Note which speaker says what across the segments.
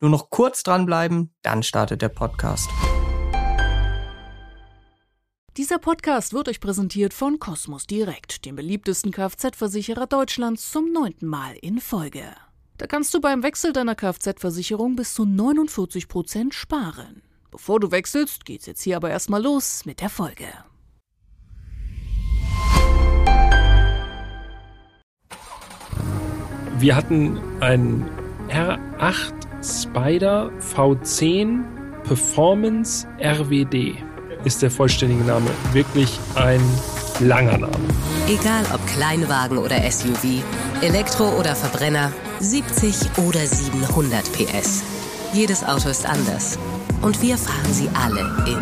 Speaker 1: Nur noch kurz dranbleiben, dann startet der Podcast.
Speaker 2: Dieser Podcast wird euch präsentiert von Cosmos Direkt, dem beliebtesten Kfz-Versicherer Deutschlands, zum neunten Mal in Folge. Da kannst du beim Wechsel deiner Kfz-Versicherung bis zu 49 Prozent sparen. Bevor du wechselst, geht's jetzt hier aber erstmal los mit der Folge.
Speaker 3: Wir hatten ein R8 Spider V10 Performance RWD ist der vollständige Name. Wirklich ein langer Name.
Speaker 4: Egal ob Kleinwagen oder SUV, Elektro oder Verbrenner, 70 oder 700 PS. Jedes Auto ist anders. Und wir fahren sie alle in.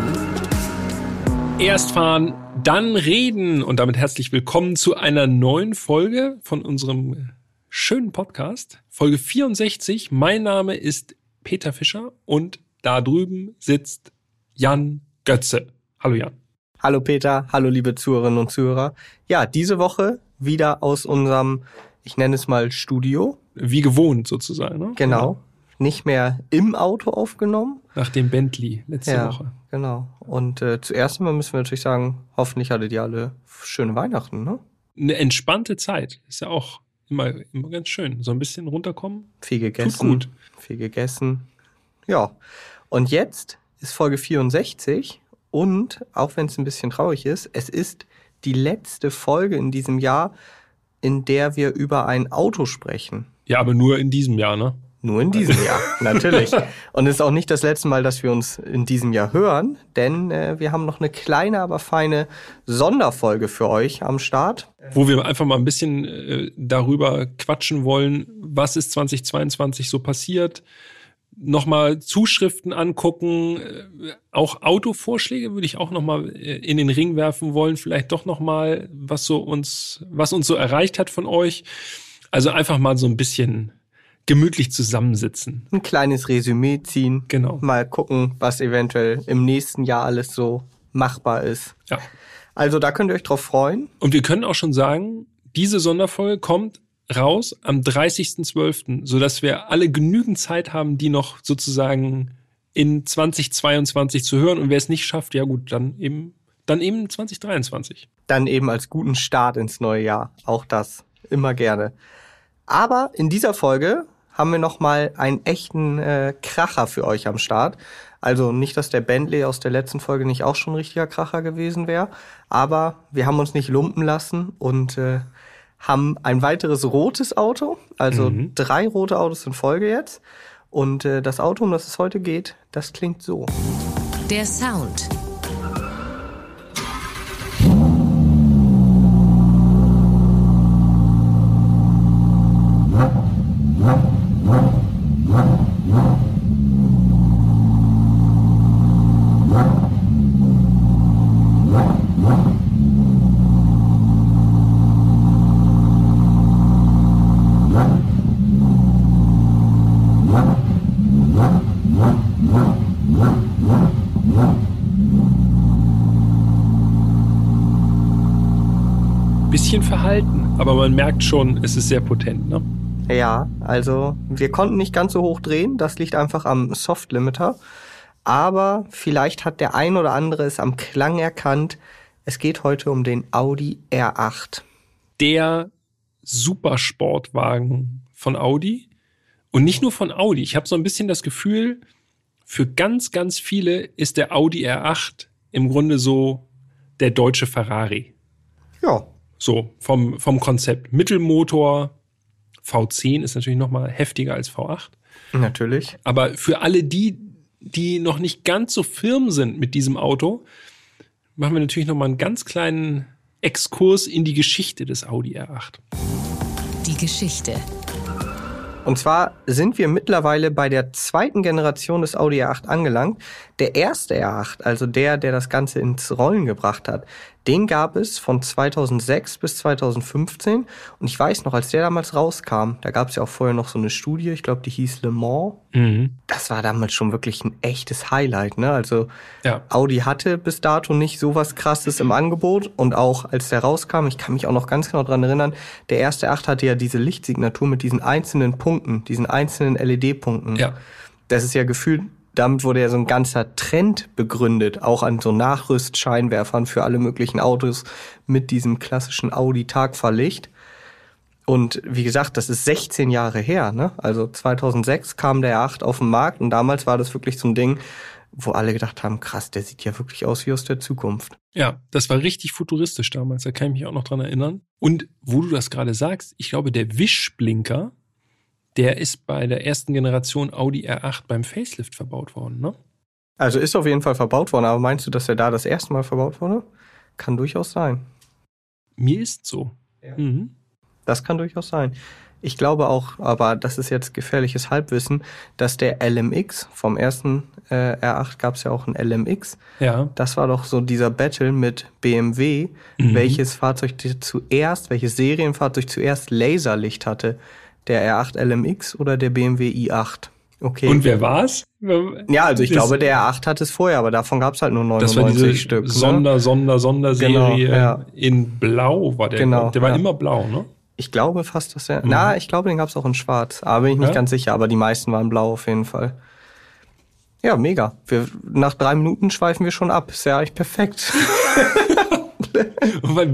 Speaker 3: Erst fahren, dann reden. Und damit herzlich willkommen zu einer neuen Folge von unserem schönen Podcast. Folge 64. Mein Name ist Peter Fischer und da drüben sitzt Jan Götze. Hallo Jan.
Speaker 1: Hallo Peter, hallo liebe Zuhörerinnen und Zuhörer. Ja, diese Woche wieder aus unserem, ich nenne es mal Studio.
Speaker 3: Wie gewohnt sozusagen. Ne?
Speaker 1: Genau. Nicht mehr im Auto aufgenommen.
Speaker 3: Nach dem Bentley letzte
Speaker 1: ja,
Speaker 3: Woche.
Speaker 1: Genau. Und äh, zuerst einmal müssen wir natürlich sagen, hoffentlich hattet ihr alle schöne Weihnachten, ne?
Speaker 3: Eine entspannte Zeit. Ist ja auch immer, immer ganz schön. So ein bisschen runterkommen.
Speaker 1: Viel gegessen.
Speaker 3: Tut gut.
Speaker 1: Viel gegessen. Ja. Und jetzt ist Folge 64 und auch wenn es ein bisschen traurig ist, es ist die letzte Folge in diesem Jahr, in der wir über ein Auto sprechen.
Speaker 3: Ja, aber nur in diesem Jahr, ne?
Speaker 1: Nur in diesem Jahr, natürlich. Und es ist auch nicht das letzte Mal, dass wir uns in diesem Jahr hören, denn äh, wir haben noch eine kleine, aber feine Sonderfolge für euch am Start.
Speaker 3: Wo wir einfach mal ein bisschen äh, darüber quatschen wollen, was ist 2022 so passiert, nochmal Zuschriften angucken, äh, auch Autovorschläge würde ich auch nochmal äh, in den Ring werfen wollen, vielleicht doch nochmal, was so uns, was uns so erreicht hat von euch. Also einfach mal so ein bisschen gemütlich zusammensitzen.
Speaker 1: Ein kleines Resümee ziehen.
Speaker 3: Genau.
Speaker 1: Mal gucken, was eventuell im nächsten Jahr alles so machbar ist.
Speaker 3: Ja.
Speaker 1: Also da könnt ihr euch drauf freuen.
Speaker 3: Und wir können auch schon sagen, diese Sonderfolge kommt raus am 30.12., sodass wir alle genügend Zeit haben, die noch sozusagen in 2022 zu hören. Und wer es nicht schafft, ja gut, dann eben, dann eben 2023.
Speaker 1: Dann eben als guten Start ins neue Jahr. Auch das. Immer gerne. Aber in dieser Folge haben wir noch mal einen echten äh, Kracher für euch am Start. Also nicht, dass der Bentley aus der letzten Folge nicht auch schon ein richtiger Kracher gewesen wäre, aber wir haben uns nicht lumpen lassen und äh, haben ein weiteres rotes Auto, also mhm. drei rote Autos in Folge jetzt. Und äh, das Auto, um das es heute geht, das klingt so.
Speaker 4: Der Sound
Speaker 3: Bisschen verhalten, aber man merkt schon, es ist sehr potent, ne?
Speaker 1: Ja, also wir konnten nicht ganz so hoch drehen, das liegt einfach am Soft Limiter. Aber vielleicht hat der ein oder andere es am Klang erkannt. Es geht heute um den Audi R8.
Speaker 3: Der Supersportwagen von Audi. Und nicht nur von Audi. Ich habe so ein bisschen das Gefühl, für ganz, ganz viele ist der Audi R8 im Grunde so der deutsche Ferrari.
Speaker 1: Ja.
Speaker 3: So, vom, vom Konzept. Mittelmotor, V10 ist natürlich noch mal heftiger als V8.
Speaker 1: Natürlich.
Speaker 3: Aber für alle die, die noch nicht ganz so firm sind mit diesem Auto, machen wir natürlich noch mal einen ganz kleinen Exkurs in die Geschichte des Audi R8.
Speaker 4: Die Geschichte.
Speaker 1: Und zwar sind wir mittlerweile bei der zweiten Generation des Audi R8 angelangt. Der erste R8, also der, der das Ganze ins Rollen gebracht hat, den gab es von 2006 bis 2015. Und ich weiß noch, als der damals rauskam, da gab es ja auch vorher noch so eine Studie, ich glaube, die hieß Le Mans.
Speaker 3: Mhm.
Speaker 1: Das war damals schon wirklich ein echtes Highlight. Ne? Also
Speaker 3: Ja.
Speaker 1: Audi hatte bis dato nicht so was Krasses im Angebot. Und auch als der rauskam, ich kann mich auch noch ganz genau dran erinnern, der erste 8 hatte ja diese Lichtsignatur mit diesen einzelnen Punkten, diesen einzelnen LED-Punkten.
Speaker 3: Ja.
Speaker 1: das ist ja gefühlt, damit wurde ja so ein ganzer Trend begründet, auch an so Nachrüstscheinwerfern für alle möglichen Autos mit diesem klassischen Audi-Tagfahrlicht. Und wie gesagt, das ist 16 Jahre her. Ne? Also 2006 kam der R8 auf den Markt und damals war das wirklich so ein Ding, wo alle gedacht haben, krass, der sieht ja wirklich aus wie aus der Zukunft.
Speaker 3: Ja, das war richtig futuristisch damals, da kann ich mich auch noch dran erinnern. Und wo du das gerade sagst, ich glaube, der Wischblinker, der ist bei der ersten Generation Audi R8 beim Facelift verbaut worden, ne?
Speaker 1: Also ist auf jeden Fall verbaut worden, aber meinst du, dass er da das erste Mal verbaut wurde? Kann durchaus sein.
Speaker 3: Mir ist so. Ja. Mhm.
Speaker 1: Das kann durchaus sein. Ich glaube auch, aber das ist jetzt gefährliches Halbwissen, dass der LMX vom ersten äh, R8 gab es ja auch ein LMX.
Speaker 3: Ja.
Speaker 1: Das war doch so dieser Battle mit BMW, mhm. welches Fahrzeug zuerst, welches Serienfahrzeug zuerst Laserlicht hatte. Der R8 LMX oder der BMW i8.
Speaker 3: Okay. Und wer war's?
Speaker 1: Ja, also ich das, glaube, der R8 hat es vorher, aber davon gab es halt nur 99 das war diese Stück.
Speaker 3: Sonder, ne? Sonder, Sonderserie genau, ja. in Blau war der. Genau, der war ja. immer blau, ne?
Speaker 1: Ich glaube fast, dass er. Mhm. Na, ich glaube, den gab es auch in Schwarz. Aber bin ich nicht ja? ganz sicher. Aber die meisten waren blau auf jeden Fall. Ja, mega. Wir, nach drei Minuten schweifen wir schon ab. Ist ja eigentlich perfekt.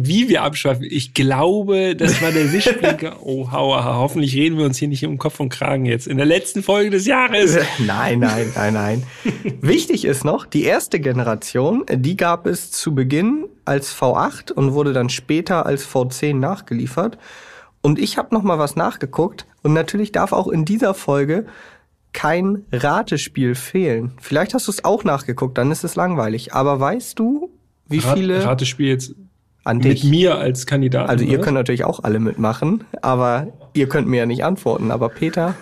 Speaker 3: wie wir abschweifen. Ich glaube, das war der Wischblinker. Oh, hauer, hoffentlich reden wir uns hier nicht im Kopf und Kragen jetzt. In der letzten Folge des Jahres.
Speaker 1: Nein, nein, nein, nein. Wichtig ist noch, die erste Generation, die gab es zu Beginn als V8 und wurde dann später als V10 nachgeliefert. Und ich habe noch mal was nachgeguckt und natürlich darf auch in dieser Folge kein Ratespiel fehlen. Vielleicht hast du es auch nachgeguckt, dann ist es langweilig. Aber weißt du, wie Rat, viele
Speaker 3: Ratespiel jetzt an mit mir als Kandidat?
Speaker 1: Also ihr könnt natürlich auch alle mitmachen, aber ihr könnt mir ja nicht antworten. Aber Peter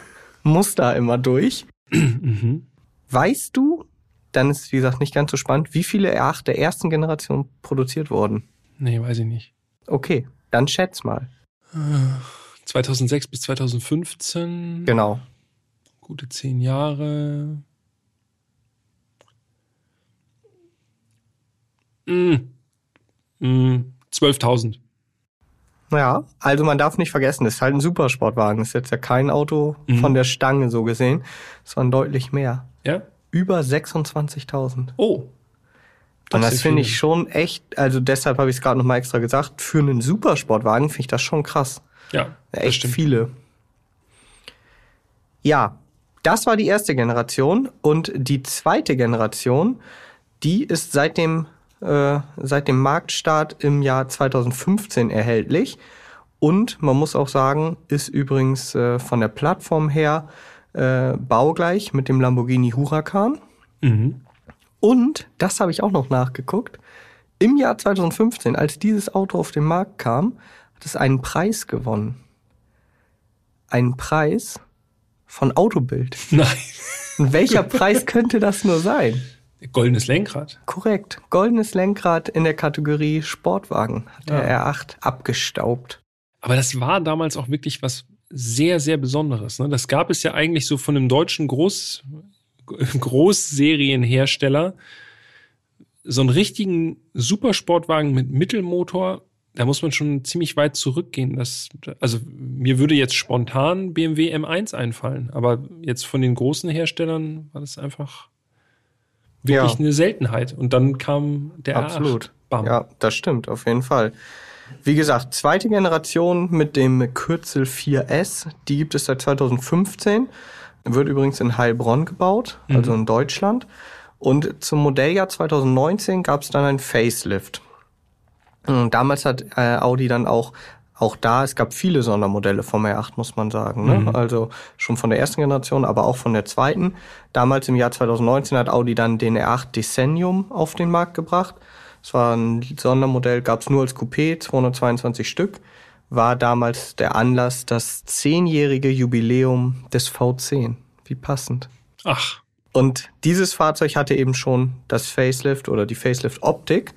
Speaker 1: muss da immer durch. mhm. Weißt du, dann ist es wie gesagt nicht ganz so spannend, wie viele R8 der ersten Generation produziert wurden?
Speaker 3: Nee, weiß ich nicht.
Speaker 1: Okay, dann schätz mal.
Speaker 3: 2006 bis 2015.
Speaker 1: Genau.
Speaker 3: Gute zehn Jahre. Mm. Mm. 12.000.
Speaker 1: Ja, also man darf nicht vergessen, das ist halt ein Supersportwagen. Das ist jetzt ja kein Auto mhm. von der Stange so gesehen. Es waren deutlich mehr.
Speaker 3: Ja?
Speaker 1: Über 26.000.
Speaker 3: Oh.
Speaker 1: Und das finde ich schon echt, also deshalb habe ich es gerade nochmal extra gesagt, für einen Supersportwagen finde ich das schon krass.
Speaker 3: Ja.
Speaker 1: Echt viele. Ja, das war die erste Generation und die zweite Generation, die ist seit dem, äh, seit dem Marktstart im Jahr 2015 erhältlich. Und man muss auch sagen, ist übrigens äh, von der Plattform her äh, baugleich mit dem Lamborghini Huracan. Mhm. Und, das habe ich auch noch nachgeguckt, im Jahr 2015, als dieses Auto auf den Markt kam, hat es einen Preis gewonnen. Einen Preis von Autobild.
Speaker 3: Nein.
Speaker 1: Und welcher Preis könnte das nur sein?
Speaker 3: Goldenes Lenkrad.
Speaker 1: Korrekt. Goldenes Lenkrad in der Kategorie Sportwagen hat der ja. R8 abgestaubt.
Speaker 3: Aber das war damals auch wirklich was sehr, sehr Besonderes. Ne? Das gab es ja eigentlich so von einem deutschen Groß, Großserienhersteller so einen richtigen Supersportwagen mit Mittelmotor, da muss man schon ziemlich weit zurückgehen. Das, also mir würde jetzt spontan BMW M1 einfallen, aber jetzt von den großen Herstellern war das einfach wirklich ja. eine Seltenheit. Und dann kam der
Speaker 1: Absolut. Bam. Ja, das stimmt, auf jeden Fall. Wie gesagt, zweite Generation mit dem Kürzel 4S, die gibt es seit 2015. Wird übrigens in Heilbronn gebaut, also mhm. in Deutschland. Und zum Modelljahr 2019 gab es dann ein Facelift. Und damals hat äh, Audi dann auch auch da, es gab viele Sondermodelle vom R8, muss man sagen. Ne? Mhm. Also schon von der ersten Generation, aber auch von der zweiten. Damals im Jahr 2019 hat Audi dann den R8 Decennium auf den Markt gebracht. Es war ein Sondermodell, gab es nur als Coupé, 222 Stück war damals der Anlass das zehnjährige Jubiläum des V10. Wie passend.
Speaker 3: Ach.
Speaker 1: Und dieses Fahrzeug hatte eben schon das Facelift oder die Facelift-Optik.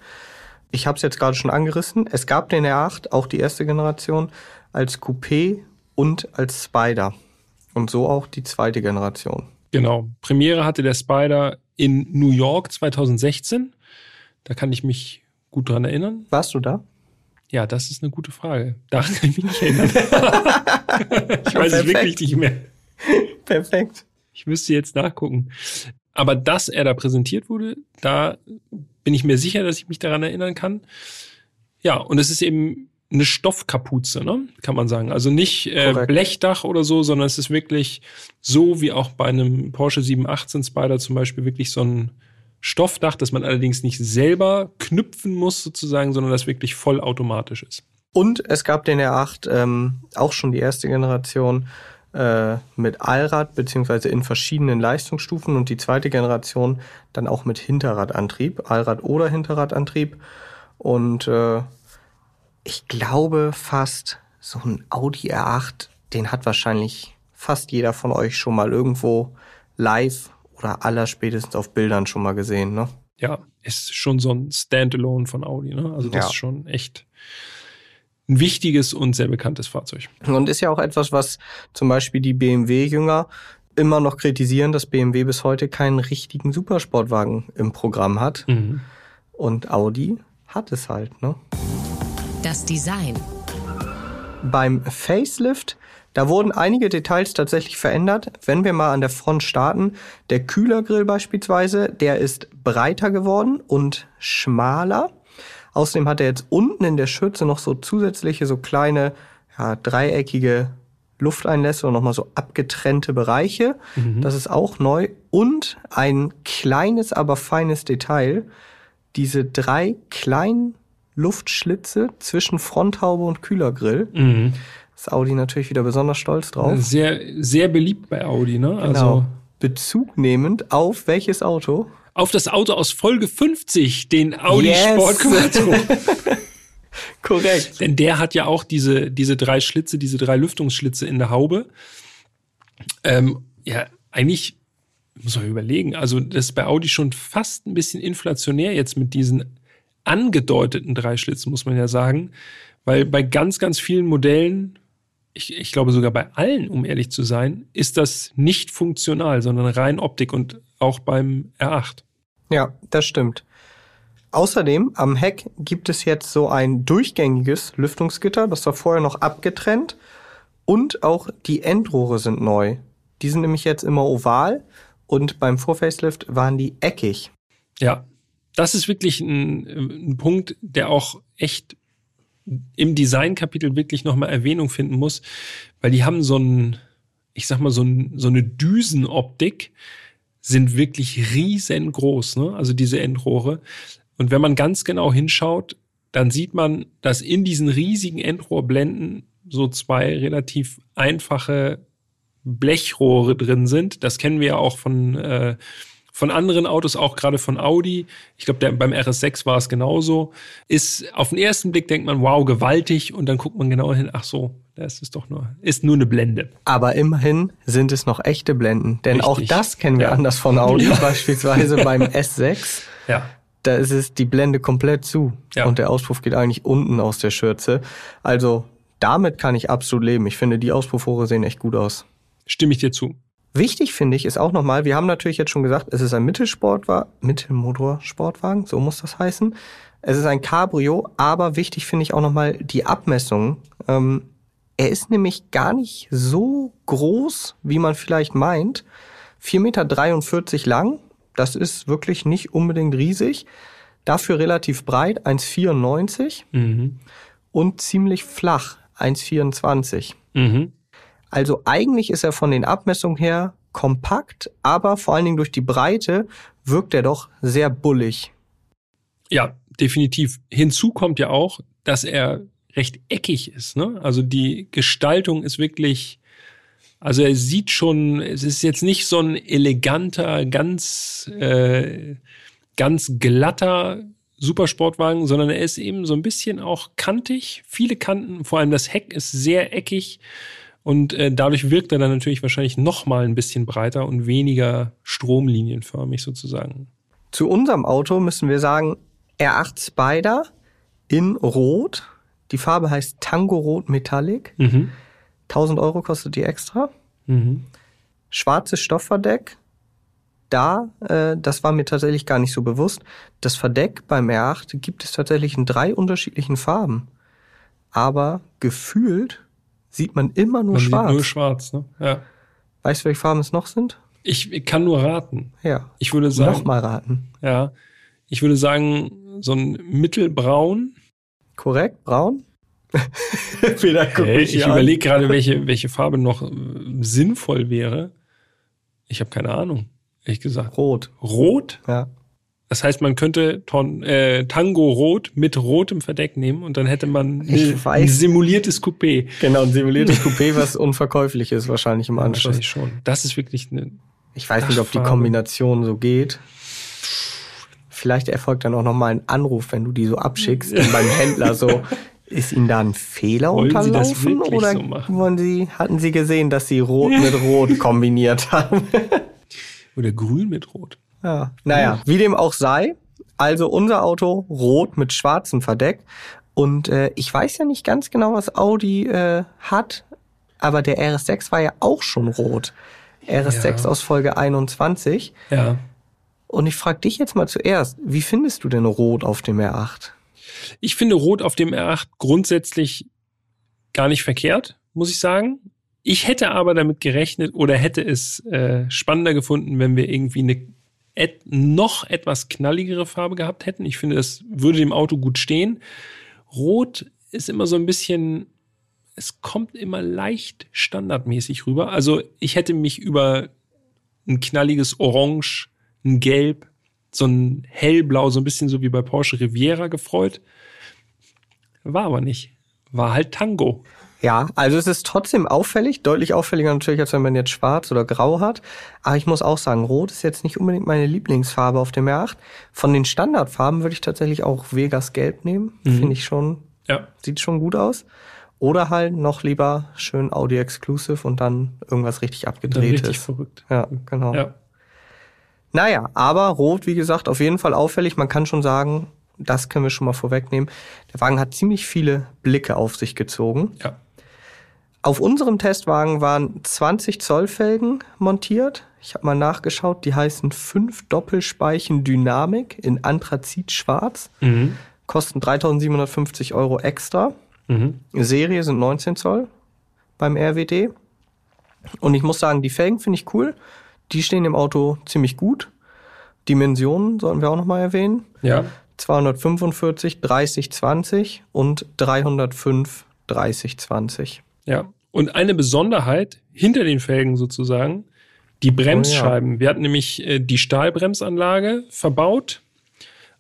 Speaker 1: Ich habe es jetzt gerade schon angerissen. Es gab den R8, auch die erste Generation, als Coupé und als Spider. Und so auch die zweite Generation.
Speaker 3: Genau. Premiere hatte der Spider in New York 2016. Da kann ich mich gut dran erinnern.
Speaker 1: Warst du da?
Speaker 3: Ja, das ist eine gute Frage. Daran kann ich mich nicht erinnern. ich weiß es wirklich nicht mehr.
Speaker 1: Perfekt.
Speaker 3: Ich müsste jetzt nachgucken. Aber dass er da präsentiert wurde, da bin ich mir sicher, dass ich mich daran erinnern kann. Ja, und es ist eben eine Stoffkapuze, ne? kann man sagen. Also nicht äh, Blechdach oder so, sondern es ist wirklich so wie auch bei einem Porsche 718 Spider zum Beispiel wirklich so ein Stoffdach, das man allerdings nicht selber knüpfen muss sozusagen, sondern das wirklich vollautomatisch ist.
Speaker 1: Und es gab den R8 ähm, auch schon die erste Generation äh, mit Allrad beziehungsweise in verschiedenen Leistungsstufen und die zweite Generation dann auch mit Hinterradantrieb, Allrad oder Hinterradantrieb. Und äh, ich glaube fast so ein Audi R8, den hat wahrscheinlich fast jeder von euch schon mal irgendwo live oder aller spätestens auf Bildern schon mal gesehen, ne?
Speaker 3: Ja, ist schon so ein Standalone von Audi, ne? Also das ja. ist schon echt ein wichtiges und sehr bekanntes Fahrzeug.
Speaker 1: Und ist ja auch etwas, was zum Beispiel die BMW-Jünger immer noch kritisieren, dass BMW bis heute keinen richtigen Supersportwagen im Programm hat. Mhm. Und Audi hat es halt, ne?
Speaker 4: Das Design.
Speaker 1: Beim Facelift, da wurden einige Details tatsächlich verändert. Wenn wir mal an der Front starten, der Kühlergrill beispielsweise, der ist breiter geworden und schmaler. Außerdem hat er jetzt unten in der Schürze noch so zusätzliche, so kleine, ja, dreieckige Lufteinlässe und nochmal so abgetrennte Bereiche. Mhm. Das ist auch neu. Und ein kleines, aber feines Detail. Diese drei kleinen Luftschlitze zwischen Fronthaube und Kühlergrill. Mhm. Ist Audi natürlich wieder besonders stolz drauf.
Speaker 3: Sehr, sehr beliebt bei Audi, ne?
Speaker 1: Genau. Also Bezug nehmend auf welches Auto?
Speaker 3: Auf das Auto aus Folge 50, den Audi yes. Sport Quattro.
Speaker 1: Korrekt.
Speaker 3: Denn der hat ja auch diese, diese drei Schlitze, diese drei Lüftungsschlitze in der Haube. Ähm, ja, eigentlich muss man überlegen, also das ist bei Audi schon fast ein bisschen inflationär jetzt mit diesen angedeuteten drei Schlitzen, muss man ja sagen. Weil bei ganz, ganz vielen Modellen, ich, ich glaube sogar bei allen, um ehrlich zu sein, ist das nicht funktional, sondern rein Optik. Und auch beim R8.
Speaker 1: Ja, das stimmt. Außerdem am Heck gibt es jetzt so ein durchgängiges Lüftungsgitter, das war vorher noch abgetrennt. Und auch die Endrohre sind neu. Die sind nämlich jetzt immer oval und beim Vorfacelift waren die eckig.
Speaker 3: Ja, das ist wirklich ein, ein Punkt, der auch echt im Designkapitel wirklich nochmal Erwähnung finden muss, weil die haben so ein, ich sag mal, so, ein, so eine Düsenoptik, sind wirklich riesengroß, ne? also diese Endrohre. Und wenn man ganz genau hinschaut, dann sieht man, dass in diesen riesigen Endrohrblenden so zwei relativ einfache Blechrohre drin sind. Das kennen wir ja auch von, äh, von anderen Autos, auch gerade von Audi. Ich glaube, beim RS6 war es genauso. Ist auf den ersten Blick denkt man, wow, gewaltig, und dann guckt man genau hin, ach so, das ist doch nur, ist nur eine Blende.
Speaker 1: Aber immerhin sind es noch echte Blenden. Denn Richtig. auch das kennen wir ja. anders von Audi, ja. beispielsweise beim S6.
Speaker 3: Ja.
Speaker 1: Da ist es die Blende komplett zu. Ja. Und der Auspuff geht eigentlich unten aus der Schürze. Also damit kann ich absolut leben. Ich finde, die Auspuffrohre sehen echt gut aus.
Speaker 3: Stimme ich dir zu.
Speaker 1: Wichtig finde ich ist auch nochmal, wir haben natürlich jetzt schon gesagt, es ist ein Mittelsportwagen, Mittelmotorsportwagen, so muss das heißen. Es ist ein Cabrio, aber wichtig finde ich auch nochmal die Abmessungen. Ähm, er ist nämlich gar nicht so groß, wie man vielleicht meint. 4,43 Meter lang, das ist wirklich nicht unbedingt riesig. Dafür relativ breit, 1,94 mhm. und ziemlich flach, 1,24. Mhm. Also eigentlich ist er von den Abmessungen her kompakt, aber vor allen Dingen durch die Breite wirkt er doch sehr bullig.
Speaker 3: Ja, definitiv. Hinzu kommt ja auch, dass er recht eckig ist. Ne? Also die Gestaltung ist wirklich, also er sieht schon, es ist jetzt nicht so ein eleganter, ganz, äh, ganz glatter Supersportwagen, sondern er ist eben so ein bisschen auch kantig, viele Kanten, vor allem das Heck ist sehr eckig und äh, dadurch wirkt er dann natürlich wahrscheinlich noch mal ein bisschen breiter und weniger stromlinienförmig sozusagen.
Speaker 1: Zu unserem Auto müssen wir sagen, R8 Spider in Rot die Farbe heißt Tango Rot Metallic. Mhm. 1000 Euro kostet die extra. Mhm. Schwarzes Stoffverdeck. Da, äh, das war mir tatsächlich gar nicht so bewusst. Das Verdeck beim R8 gibt es tatsächlich in drei unterschiedlichen Farben. Aber gefühlt sieht man immer nur man schwarz.
Speaker 3: Sieht nur schwarz, ne? Ja.
Speaker 1: Weißt du, welche Farben es noch sind?
Speaker 3: Ich kann nur raten.
Speaker 1: Ja.
Speaker 3: Ich würde sagen,
Speaker 1: Nochmal raten.
Speaker 3: ja, ich würde sagen, so ein mittelbraun.
Speaker 1: Korrekt? Braun?
Speaker 3: Hey,
Speaker 1: mich
Speaker 3: ich überlege gerade, welche, welche Farbe noch äh, sinnvoll wäre. Ich habe keine Ahnung, ehrlich gesagt.
Speaker 1: Rot.
Speaker 3: Rot?
Speaker 1: Ja.
Speaker 3: Das heißt, man könnte Ton, äh, Tango Rot mit rotem Verdeck nehmen und dann hätte man
Speaker 1: weiß.
Speaker 3: ein simuliertes Coupé.
Speaker 1: Genau, ein simuliertes Coupé, was unverkäuflich ist, wahrscheinlich im Anschluss.
Speaker 3: Wahrscheinlich schon. Das ist wirklich eine.
Speaker 1: Ich weiß nicht, ob die. Kombination so geht. Vielleicht erfolgt dann auch nochmal ein Anruf, wenn du die so abschickst und beim Händler so, ist Ihnen da ein Fehler
Speaker 3: Wollen
Speaker 1: unterlaufen? Oder
Speaker 3: so
Speaker 1: wollen Sie, hatten Sie gesehen, dass Sie Rot mit Rot kombiniert haben?
Speaker 3: Oder grün mit Rot.
Speaker 1: Ja. Naja, wie dem auch sei. Also unser Auto rot mit schwarzem Verdeck. Und äh, ich weiß ja nicht ganz genau, was Audi äh, hat, aber der RS6 war ja auch schon rot. RS6
Speaker 3: Ja.
Speaker 1: aus Folge 21.
Speaker 3: Ja.
Speaker 1: Und ich frage dich jetzt mal zuerst, wie findest du denn rot auf dem R8?
Speaker 3: Ich finde Rot auf dem R8 grundsätzlich gar nicht verkehrt, muss ich sagen. Ich hätte aber damit gerechnet oder hätte es äh, spannender gefunden, wenn wir irgendwie eine et noch etwas knalligere Farbe gehabt hätten. Ich finde, das würde dem Auto gut stehen. Rot ist immer so ein bisschen, es kommt immer leicht standardmäßig rüber. Also ich hätte mich über ein knalliges Orange, ein Gelb, so ein hellblau, so ein bisschen so wie bei Porsche Riviera gefreut. War aber nicht. War halt Tango.
Speaker 1: Ja, also es ist trotzdem auffällig, deutlich auffälliger natürlich, als wenn man jetzt schwarz oder grau hat. Aber ich muss auch sagen, rot ist jetzt nicht unbedingt meine Lieblingsfarbe auf dem R8. Von den Standardfarben würde ich tatsächlich auch Vegas Gelb nehmen. Finde ich schon,
Speaker 3: Ja.
Speaker 1: sieht schon gut aus. Oder halt noch lieber schön Audi Exclusive und dann irgendwas richtig abgedrehtes.
Speaker 3: richtig verrückt.
Speaker 1: Ja, genau.
Speaker 3: Ja.
Speaker 1: Naja, aber rot, wie gesagt, auf jeden Fall auffällig. Man kann schon sagen, das können wir schon mal vorwegnehmen. Der Wagen hat ziemlich viele Blicke auf sich gezogen.
Speaker 3: Ja.
Speaker 1: Auf unserem Testwagen waren 20 Zoll Felgen montiert. Ich habe mal nachgeschaut, die heißen 5 Doppelspeichen Dynamik in Anthrazit schwarz.
Speaker 3: Mhm.
Speaker 1: Kosten 3750 Euro extra.
Speaker 3: Mhm.
Speaker 1: Serie sind 19 Zoll beim RWD. Und ich muss sagen, die Felgen finde ich cool. Die stehen im Auto ziemlich gut. Dimensionen sollten wir auch nochmal erwähnen.
Speaker 3: Ja.
Speaker 1: 245, 30, 20 und 305, 30, 20.
Speaker 3: Ja. Und eine Besonderheit hinter den Felgen sozusagen, die Bremsscheiben. Wir hatten nämlich äh, die Stahlbremsanlage verbaut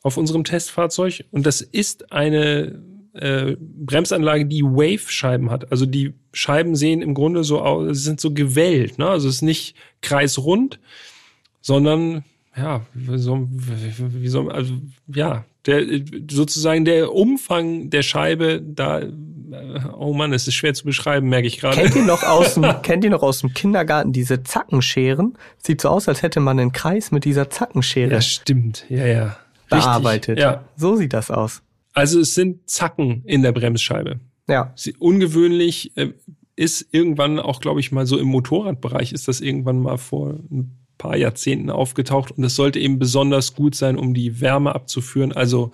Speaker 3: auf unserem Testfahrzeug und das ist eine äh, Bremsanlage, die Wave-Scheiben hat. Also die Scheiben sehen im Grunde so aus, sie sind so gewellt, ne? Also es ist nicht kreisrund, sondern ja, wie soll, wie soll, also ja, der sozusagen der Umfang der Scheibe, da, äh, oh Mann, es ist schwer zu beschreiben, merke ich gerade.
Speaker 1: Kennt ihr noch aus dem, kennt ihr noch aus dem Kindergarten diese Zackenscheren? Sieht so aus, als hätte man einen Kreis mit dieser Zackenschere
Speaker 3: Ja, stimmt, ja, ja. Richtig.
Speaker 1: bearbeitet.
Speaker 3: Ja,
Speaker 1: So sieht das aus.
Speaker 3: Also es sind Zacken in der Bremsscheibe.
Speaker 1: Ja.
Speaker 3: Sie- Ungewöhnlich äh, ist irgendwann auch, glaube ich, mal so im Motorradbereich ist das irgendwann mal vor ein paar Jahrzehnten aufgetaucht und es sollte eben besonders gut sein, um die Wärme abzuführen. Also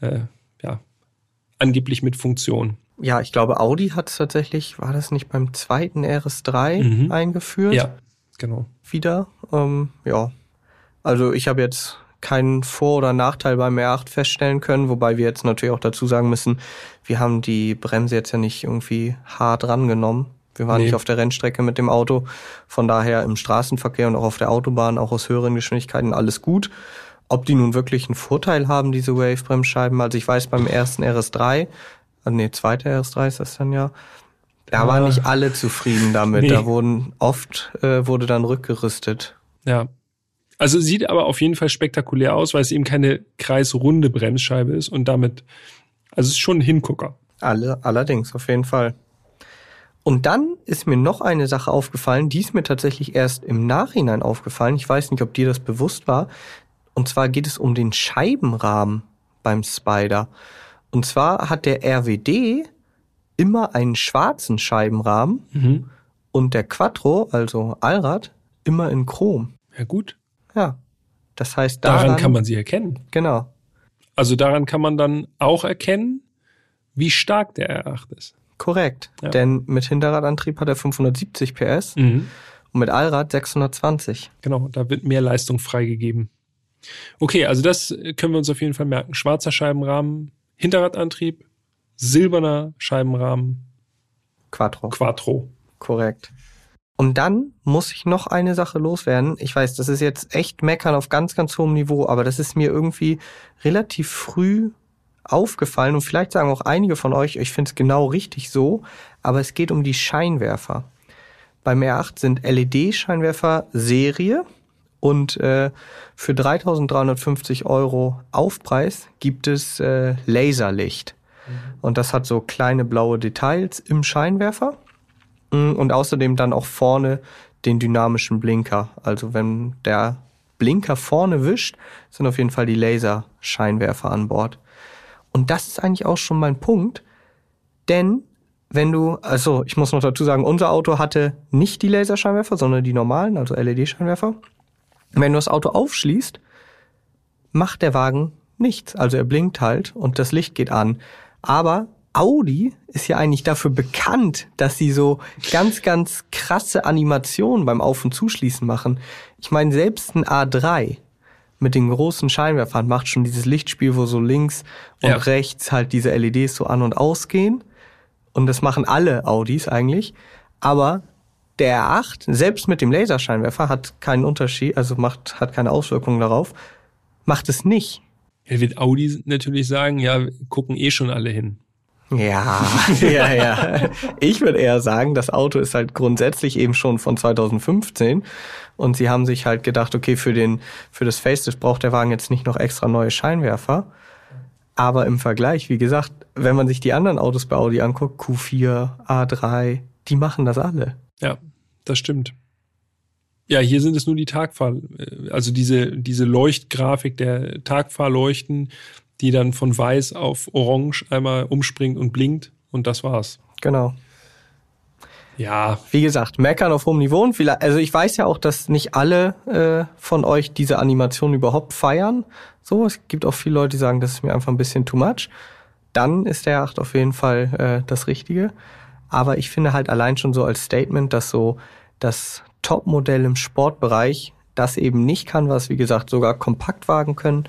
Speaker 3: äh, ja, angeblich mit Funktion.
Speaker 1: Ja, ich glaube, Audi hat es tatsächlich, war das nicht beim zweiten RS3
Speaker 3: Mhm.
Speaker 1: eingeführt?
Speaker 3: Ja, genau.
Speaker 1: Wieder. Ähm, ja. Also ich habe jetzt keinen Vor- oder Nachteil beim R8 feststellen können, wobei wir jetzt natürlich auch dazu sagen müssen, wir haben die Bremse jetzt ja nicht irgendwie hart rangenommen. Wir waren
Speaker 3: Nee.
Speaker 1: nicht auf der Rennstrecke mit dem Auto. Von daher im Straßenverkehr und auch auf der Autobahn, auch aus höheren Geschwindigkeiten, alles gut. Ob die nun wirklich einen Vorteil haben, diese Wave-Bremsscheiben, also ich weiß beim ersten RS3, äh, nee, zweiter RS3 ist das dann ja, da
Speaker 3: Ja.
Speaker 1: waren nicht alle zufrieden damit.
Speaker 3: Nee.
Speaker 1: Da wurden oft äh, wurde dann rückgerüstet.
Speaker 3: Ja. Also sieht aber auf jeden Fall spektakulär aus, weil es eben keine kreisrunde Bremsscheibe ist und damit, also es ist schon ein Hingucker.
Speaker 1: Alle, allerdings, auf jeden Fall. Und dann ist mir noch eine Sache aufgefallen, die ist mir tatsächlich erst im Nachhinein aufgefallen. Ich weiß nicht, ob dir das bewusst war. Und zwar geht es um den Scheibenrahmen beim Spider. Und zwar hat der RWD immer einen schwarzen Scheibenrahmen
Speaker 3: Mhm.
Speaker 1: und der Quattro, also Allrad, immer in Chrom.
Speaker 3: Ja gut,
Speaker 1: Ja. Das heißt,
Speaker 3: daran,
Speaker 1: daran,
Speaker 3: kann man sie erkennen.
Speaker 1: Genau.
Speaker 3: Also daran kann man dann auch erkennen, wie stark der R8 ist.
Speaker 1: Korrekt.
Speaker 3: Ja.
Speaker 1: Denn mit Hinterradantrieb hat er 570 PS.
Speaker 3: Mhm.
Speaker 1: und mit Allrad 620.
Speaker 3: Genau, da wird mehr Leistung freigegeben. Okay, also das können wir uns auf jeden Fall merken. Schwarzer Scheibenrahmen, Hinterradantrieb, silberner Scheibenrahmen,
Speaker 1: Quattro.
Speaker 3: Quattro.
Speaker 1: Korrekt. Und dann muss ich noch eine Sache loswerden. Ich weiß, das ist jetzt echt meckern auf ganz, ganz hohem Niveau, aber das ist mir irgendwie relativ früh aufgefallen und vielleicht sagen auch einige von euch, ich finde es genau richtig so, aber es geht um die Scheinwerfer. Beim R8 sind LED-Scheinwerfer Serie und äh, für 3.350 Euro Aufpreis gibt es äh, Laserlicht. Und das hat so kleine blaue Details im Scheinwerfer und außerdem dann auch vorne den dynamischen Blinker. Also wenn der Blinker vorne wischt, sind auf jeden Fall die Laserscheinwerfer an Bord. Und das ist eigentlich auch schon mein Punkt, denn wenn du, also ich muss noch dazu sagen, unser Auto hatte nicht die Laserscheinwerfer, sondern die normalen, also LED-Scheinwerfer. Wenn du das Auto aufschließt, macht der Wagen nichts. Also er blinkt halt und das Licht geht an. Aber Audi ist ja eigentlich dafür bekannt, dass sie so ganz, ganz krasse Animationen beim Auf- und Zuschließen machen. Ich meine, selbst ein A3 mit den großen Scheinwerfern macht schon dieses Lichtspiel, wo so links und
Speaker 3: Ja.
Speaker 1: rechts halt diese LEDs so an und ausgehen. Und das machen alle Audis eigentlich. Aber der R8, selbst mit dem Laserscheinwerfer, hat keinen Unterschied, also macht, hat keine Auswirkungen darauf, macht es nicht.
Speaker 3: Ja, wird Audi natürlich sagen, ja, gucken eh schon alle hin.
Speaker 1: Ja, ja, ja. Ich würde eher sagen, das Auto ist halt grundsätzlich eben schon von 2015 und sie haben sich halt gedacht, okay, für den für das Facelift braucht der Wagen jetzt nicht noch extra neue Scheinwerfer. Aber im Vergleich, wie gesagt, wenn man sich die anderen Autos bei Audi anguckt, Q4, A3, die machen das alle.
Speaker 3: Ja, das stimmt. Ja, hier sind es nur die Tagfahr, also diese, diese Leuchtgrafik der Tagfahrleuchten, die dann von weiß auf orange einmal umspringt und blinkt und das war's.
Speaker 1: Genau.
Speaker 3: Ja,
Speaker 1: Wie gesagt, meckern auf hohem Niveau. Und vielleicht, also ich weiß ja auch, dass nicht alle äh, von euch diese Animation überhaupt feiern. So, es gibt auch viele Leute, die sagen, das ist mir einfach ein bisschen too much. Dann ist der 8 auf jeden Fall äh, das Richtige. Aber ich finde halt allein schon so als Statement, dass so das Topmodell im Sportbereich das eben nicht kann, was wie gesagt sogar Kompaktwagen können.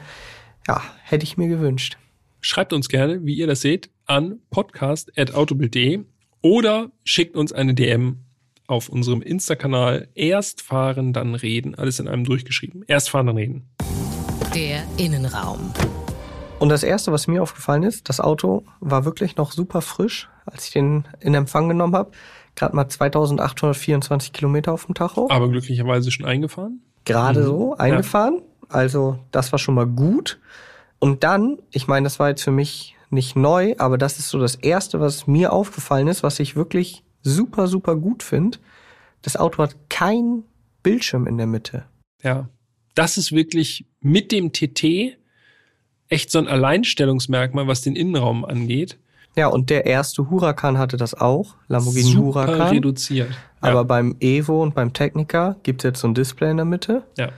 Speaker 1: Ja, hätte ich mir gewünscht.
Speaker 3: schreibt uns gerne, wie ihr das seht, an podcast.autobild.de oder schickt uns eine DM auf unserem Insta-Kanal Erst fahren, dann reden. Alles in einem durchgeschrieben. Erst fahren, dann reden.
Speaker 4: Der Innenraum.
Speaker 1: Und das erste, was mir aufgefallen ist, das Auto war wirklich noch super frisch, als ich den in Empfang genommen habe. Gerade mal 2824 Kilometer auf dem Tacho.
Speaker 3: Aber glücklicherweise schon eingefahren.
Speaker 1: Gerade
Speaker 3: Mhm.
Speaker 1: so eingefahren. Also das war schon mal gut. Und dann, ich meine, das war jetzt für mich nicht neu, aber das ist so das Erste, was mir aufgefallen ist, was ich wirklich super, super gut finde. Das Auto hat keinen Bildschirm in der Mitte.
Speaker 3: Ja. Das ist wirklich mit dem TT echt so ein Alleinstellungsmerkmal, was den Innenraum angeht.
Speaker 1: Ja, und der erste Huracan hatte das auch, Lamborghini
Speaker 3: Super
Speaker 1: Huracan.
Speaker 3: reduziert.
Speaker 1: Aber beim Evo und beim Technica gibt's jetzt so ein Display in der Mitte.
Speaker 3: ja.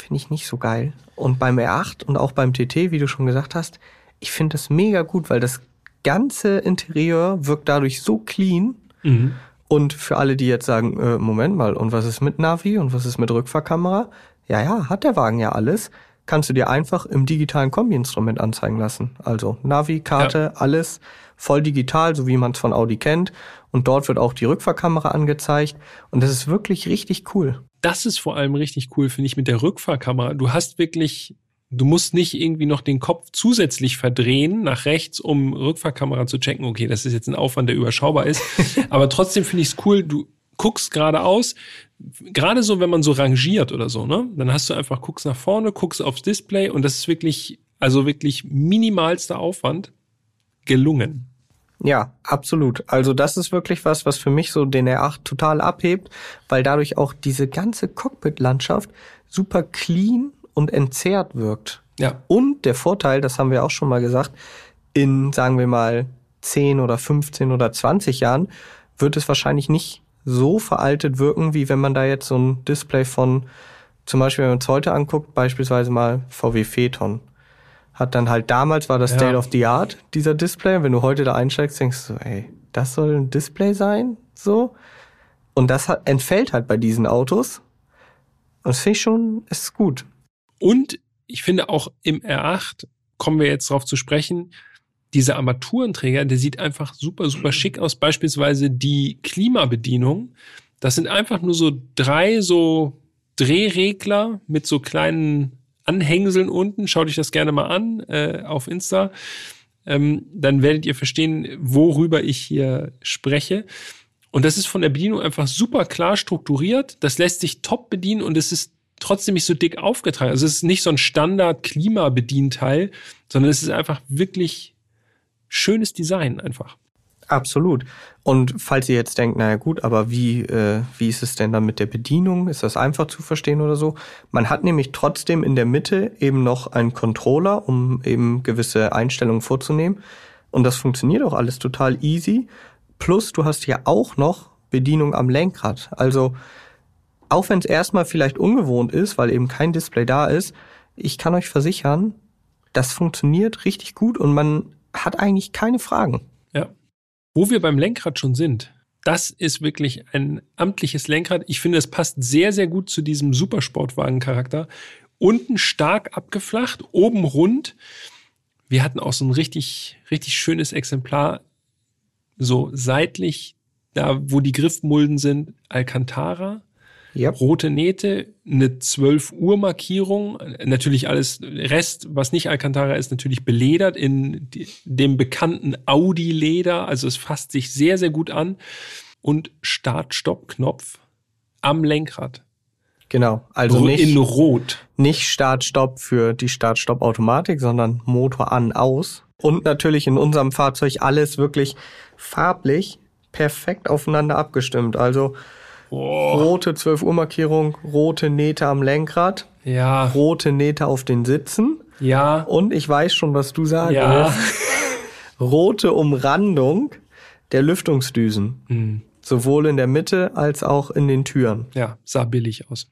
Speaker 1: Finde ich nicht so geil. Und beim R8 und auch beim TT, wie du schon gesagt hast, ich finde das mega gut, weil das ganze Interieur wirkt dadurch so clean.
Speaker 3: ja. Mhm.
Speaker 1: Und für alle, die jetzt sagen, äh, Moment mal, und was ist mit Navi und was ist mit Rückfahrkamera? Ja, ja, hat der Wagen ja alles. Kannst du dir einfach im digitalen Kombi-Instrument anzeigen lassen. Also Navi, Karte, alles voll digital, so wie man es von Audi kennt. Und dort wird auch die Rückfahrkamera angezeigt. Und das ist wirklich richtig cool.
Speaker 3: Das ist vor allem richtig cool, finde ich, mit der Rückfahrkamera. Du hast wirklich, du musst nicht irgendwie noch den Kopf zusätzlich verdrehen nach rechts, um Rückfahrkamera zu checken. Okay, das ist jetzt ein Aufwand, der überschaubar ist. Aber trotzdem finde ich es cool, du guckst geradeaus. Gerade so, wenn man so rangiert oder so, ne? Dann hast du einfach, guckst nach vorne, guckst aufs Display und das ist wirklich, also wirklich minimalster Aufwand gelungen.
Speaker 1: Ja, absolut. Also das ist wirklich was, was für mich so den R8 total abhebt, weil dadurch auch diese ganze Cockpit-Landschaft super clean und entzerrt wirkt.
Speaker 3: Ja.
Speaker 1: Und der Vorteil, das haben wir auch schon mal gesagt, in, sagen wir mal, 10 oder 15 oder 20 Jahren wird es wahrscheinlich nicht so veraltet wirken, wie wenn man da jetzt so ein Display von, zum Beispiel, wenn man es heute anguckt, beispielsweise mal VW Phaeton. Hat dann halt damals war das
Speaker 3: Ja.
Speaker 1: State of the Art, dieser Display. Wenn du heute da einsteigst, denkst du, ey, das soll ein Display sein? So. Und das hat, entfällt halt bei diesen Autos. Und das finde ich schon, ist gut.
Speaker 3: Und ich finde auch im R8 kommen wir jetzt darauf zu sprechen, dieser Armaturenträger, der sieht einfach super, super schick aus. Beispielsweise die Klimabedienung. Das sind einfach nur so drei so Drehregler mit so kleinen Anhängseln unten. Schaut euch das gerne mal an äh, auf Insta. Ähm, dann werdet ihr verstehen, worüber ich hier spreche. Und das ist von der Bedienung einfach super klar strukturiert. Das lässt sich top bedienen und es ist trotzdem nicht so dick aufgetragen. Also es ist nicht so ein Standard-Klimabedienteil, sondern es ist einfach wirklich schönes Design einfach.
Speaker 1: Absolut. Und falls ihr jetzt denkt, naja gut, aber wie, äh, wie ist es denn dann mit der Bedienung? Ist das einfach zu verstehen oder so? Man hat nämlich trotzdem in der Mitte eben noch einen Controller, um eben gewisse Einstellungen vorzunehmen. Und das funktioniert auch alles total easy. Plus du hast ja auch noch Bedienung am Lenkrad. Also auch wenn es erstmal vielleicht ungewohnt ist, weil eben kein Display da ist, ich kann euch versichern, das funktioniert richtig gut und man hat eigentlich keine Fragen.
Speaker 3: Ja. Wo wir beim Lenkrad schon sind, das ist wirklich ein amtliches Lenkrad. Ich finde, es passt sehr, sehr gut zu diesem Supersportwagen-Charakter. Unten stark abgeflacht, oben rund. Wir hatten auch so ein richtig, richtig schönes Exemplar, so seitlich, da wo die Griffmulden sind, Alcantara. Yep. Rote Nähte, eine 12 Uhr Markierung, natürlich alles Rest, was nicht Alcantara ist, natürlich beledert in dem bekannten Audi Leder, also es fasst sich sehr sehr gut an und Start-Stopp-Knopf am Lenkrad.
Speaker 1: Genau, also nicht
Speaker 3: in Rot.
Speaker 1: Nicht Start-Stopp für die Start-Stopp-Automatik, sondern Motor an aus und natürlich in unserem Fahrzeug alles wirklich farblich perfekt aufeinander abgestimmt. Also Oh. Rote 12 Uhr Markierung, rote Nähte am Lenkrad.
Speaker 3: Ja.
Speaker 1: Rote Nähte auf den Sitzen.
Speaker 3: Ja.
Speaker 1: Und ich weiß schon, was du sagst.
Speaker 3: Ja.
Speaker 1: rote Umrandung der Lüftungsdüsen.
Speaker 3: Mhm.
Speaker 1: Sowohl in der Mitte als auch in den Türen.
Speaker 3: Ja, sah billig aus.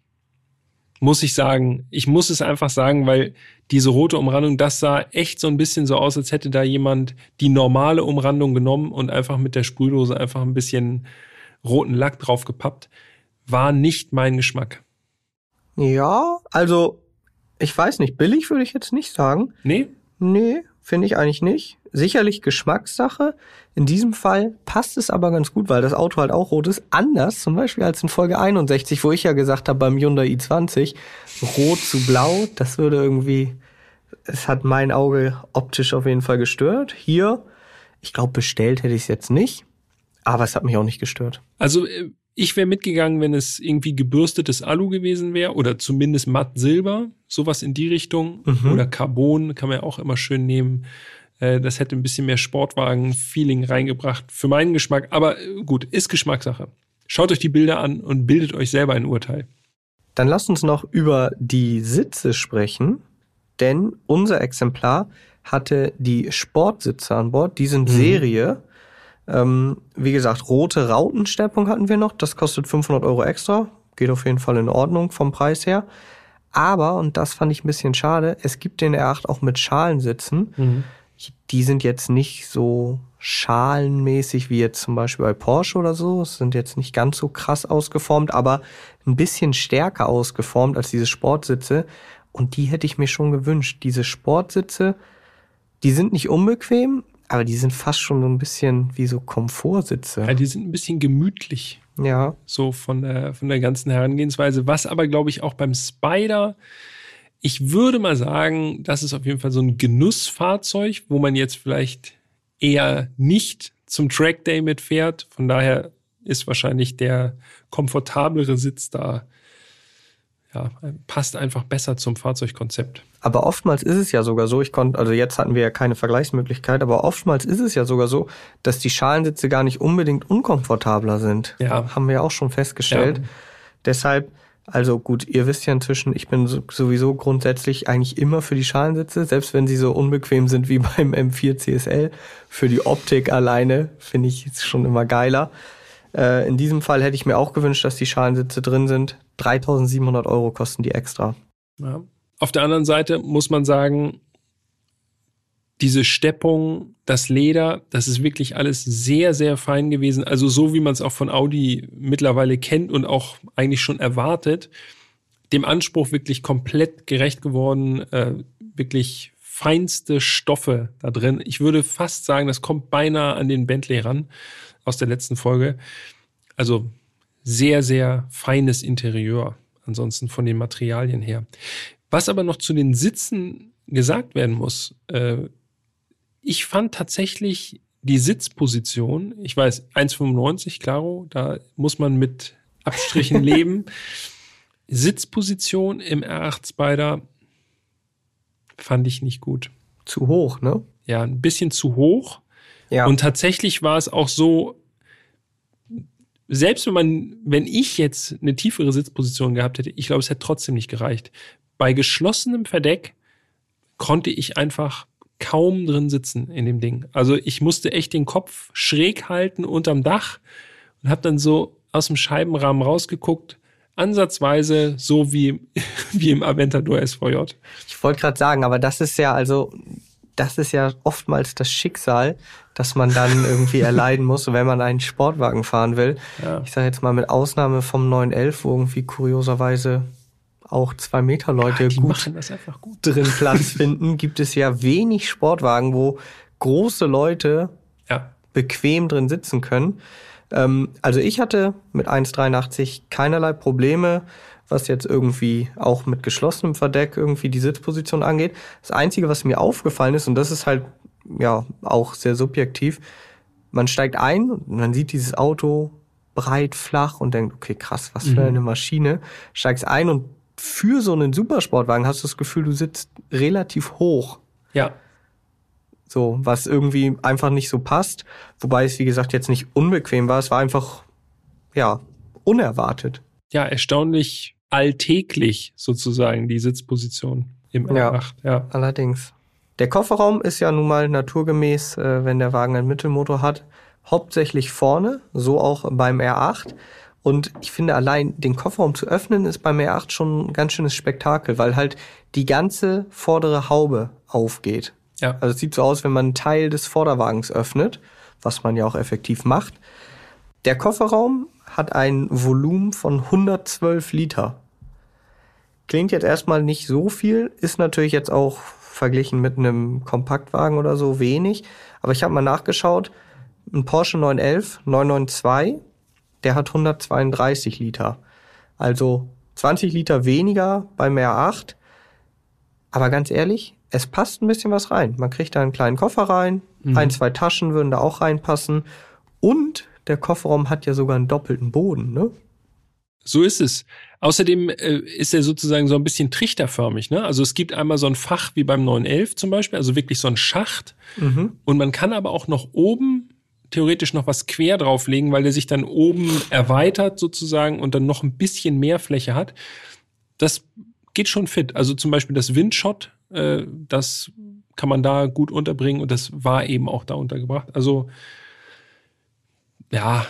Speaker 3: Muss ich sagen. Ich muss es einfach sagen, weil diese rote Umrandung, das sah echt so ein bisschen so aus, als hätte da jemand die normale Umrandung genommen und einfach mit der Sprühdose einfach ein bisschen roten Lack drauf gepappt. War nicht mein Geschmack.
Speaker 1: Ja, also ich weiß nicht, billig würde ich jetzt nicht sagen.
Speaker 3: Nee?
Speaker 1: Nee, finde ich eigentlich nicht. Sicherlich Geschmackssache. In diesem Fall passt es aber ganz gut, weil das Auto halt auch rot ist. Anders zum Beispiel als in Folge 61, wo ich ja gesagt habe beim Hyundai i20, rot zu blau, das würde irgendwie, es hat mein Auge optisch auf jeden Fall gestört. Hier, ich glaube, bestellt hätte ich es jetzt nicht. Aber es hat mich auch nicht gestört.
Speaker 3: Also äh, ich wäre mitgegangen, wenn es irgendwie gebürstetes Alu gewesen wäre oder zumindest matt Silber, sowas in die Richtung. Mhm. Oder Carbon kann man ja auch immer schön nehmen. Äh, das hätte ein bisschen mehr Sportwagen-Feeling reingebracht für meinen Geschmack. Aber äh, gut, ist Geschmackssache. Schaut euch die Bilder an und bildet euch selber ein Urteil.
Speaker 1: Dann lasst uns noch über die Sitze sprechen, denn unser Exemplar hatte die Sportsitze an Bord. Die sind mhm. Ähm, wie gesagt, rote Rautenstärkung hatten wir noch. Das kostet 500 Euro extra. Geht auf jeden Fall in Ordnung vom Preis her. Aber, und das fand ich ein bisschen schade, es gibt den R8 auch mit Schalensitzen. Mhm. Die sind jetzt nicht so schalenmäßig wie jetzt zum Beispiel bei Porsche oder so. Es sind jetzt nicht ganz so krass ausgeformt, aber ein bisschen stärker ausgeformt als diese Sportsitze. Und die hätte ich mir schon gewünscht. Diese Sportsitze, die sind nicht unbequem, aber die sind fast schon so ein bisschen wie so Komfortsitze.
Speaker 3: Ja, die sind ein bisschen gemütlich.
Speaker 1: Ja.
Speaker 3: So von der, von der ganzen Herangehensweise. Was aber, glaube ich, auch beim Spider, ich würde mal sagen, das ist auf jeden Fall so ein Genussfahrzeug, wo man jetzt vielleicht eher nicht zum Trackday mitfährt. Von daher ist wahrscheinlich der komfortablere Sitz da ja, passt einfach besser zum Fahrzeugkonzept.
Speaker 1: Aber oftmals ist es ja sogar so, ich konnte, also jetzt hatten wir ja keine Vergleichsmöglichkeit, aber oftmals ist es ja sogar so, dass die Schalensitze gar nicht unbedingt unkomfortabler sind.
Speaker 3: Ja.
Speaker 1: Haben wir ja auch schon festgestellt. Ja. Deshalb, also gut, ihr wisst ja inzwischen, ich bin sowieso grundsätzlich eigentlich immer für die Schalensitze, selbst wenn sie so unbequem sind wie beim M4 CSL. Für die Optik alleine finde ich es schon immer geiler. Äh, in diesem Fall hätte ich mir auch gewünscht, dass die Schalensitze drin sind. 3700 Euro kosten die extra.
Speaker 3: Ja. Auf der anderen Seite muss man sagen, diese Steppung, das Leder, das ist wirklich alles sehr, sehr fein gewesen. Also so, wie man es auch von Audi mittlerweile kennt und auch eigentlich schon erwartet. Dem Anspruch wirklich komplett gerecht geworden, äh, wirklich feinste Stoffe da drin. Ich würde fast sagen, das kommt beinahe an den Bentley ran aus der letzten Folge. Also sehr, sehr feines Interieur. Ansonsten von den Materialien her. Was aber noch zu den Sitzen gesagt werden muss, äh, ich fand tatsächlich die Sitzposition, ich weiß, 1,95, klaro, da muss man mit Abstrichen leben. Sitzposition im R8 Spider fand ich nicht gut.
Speaker 1: Zu hoch, ne?
Speaker 3: Ja, ein bisschen zu hoch.
Speaker 1: Ja.
Speaker 3: Und tatsächlich war es auch so, selbst wenn man, wenn ich jetzt eine tiefere Sitzposition gehabt hätte, ich glaube, es hätte trotzdem nicht gereicht. Bei geschlossenem Verdeck konnte ich einfach kaum drin sitzen in dem Ding. Also ich musste echt den Kopf schräg halten unterm Dach und habe dann so aus dem Scheibenrahmen rausgeguckt, ansatzweise so wie, wie im Aventador SVJ.
Speaker 1: Ich wollte gerade sagen, aber das ist ja also, das ist ja oftmals das Schicksal, dass man dann irgendwie erleiden muss, wenn man einen Sportwagen fahren will.
Speaker 3: Ja.
Speaker 1: Ich sage jetzt mal mit Ausnahme vom 911, wo irgendwie kurioserweise auch zwei Meter Leute
Speaker 3: die
Speaker 1: gut
Speaker 3: gut.
Speaker 1: drin Platz finden, gibt es ja wenig Sportwagen, wo große Leute
Speaker 3: Ja.
Speaker 1: bequem drin sitzen können. Ähm, also ich hatte mit 1,83 keinerlei Probleme, was jetzt irgendwie auch mit geschlossenem Verdeck irgendwie die Sitzposition angeht. Das Einzige, was mir aufgefallen ist, und das ist halt ja auch sehr subjektiv, man steigt ein und man sieht dieses Auto breit, flach und denkt, okay, krass, was für eine Maschine. Steigst ein und für so einen Supersportwagen hast du das Gefühl, du sitzt relativ hoch.
Speaker 3: Ja.
Speaker 1: So, was irgendwie einfach nicht so passt. Wobei es, wie gesagt, jetzt nicht unbequem war. Es war einfach, ja, unerwartet.
Speaker 3: Ja, erstaunlich alltäglich sozusagen die Sitzposition im
Speaker 1: Ja.
Speaker 3: R8. Ja.
Speaker 1: Allerdings. Der Kofferraum ist ja nun mal naturgemäß, äh, wenn der Wagen einen Mittelmotor hat, hauptsächlich vorne, so auch beim R8. Und ich finde, allein den Kofferraum zu öffnen, ist beim R8 schon ein ganz schönes Spektakel, weil halt die ganze vordere Haube aufgeht.
Speaker 3: Ja.
Speaker 1: Also es sieht so aus, wenn man einen Teil des Vorderwagens öffnet, was man ja auch effektiv macht. Der Kofferraum hat ein Volumen von 112 Liter. Klingt jetzt erstmal nicht so viel, ist natürlich jetzt auch verglichen mit einem Kompaktwagen oder so wenig. Aber ich habe mal nachgeschaut, ein Porsche 911 992, der hat 132 Liter. Also 20 Liter weniger beim R8. Aber ganz ehrlich, es passt ein bisschen was rein. Man kriegt da einen kleinen Koffer rein, ein, zwei Taschen würden da auch reinpassen. Und der Kofferraum hat ja sogar einen doppelten Boden, ne?
Speaker 3: So ist es. Außerdem äh, ist er sozusagen so ein bisschen trichterförmig. Ne? Also es gibt einmal so ein Fach wie beim 911 zum Beispiel, also wirklich so ein Schacht. Und man kann aber auch noch oben theoretisch noch was quer drauflegen, weil der sich dann oben erweitert sozusagen und dann noch ein bisschen mehr Fläche hat. Das geht schon fit. Also zum Beispiel das Windshot, äh, das kann man da gut unterbringen und das war eben auch da untergebracht. Also ja,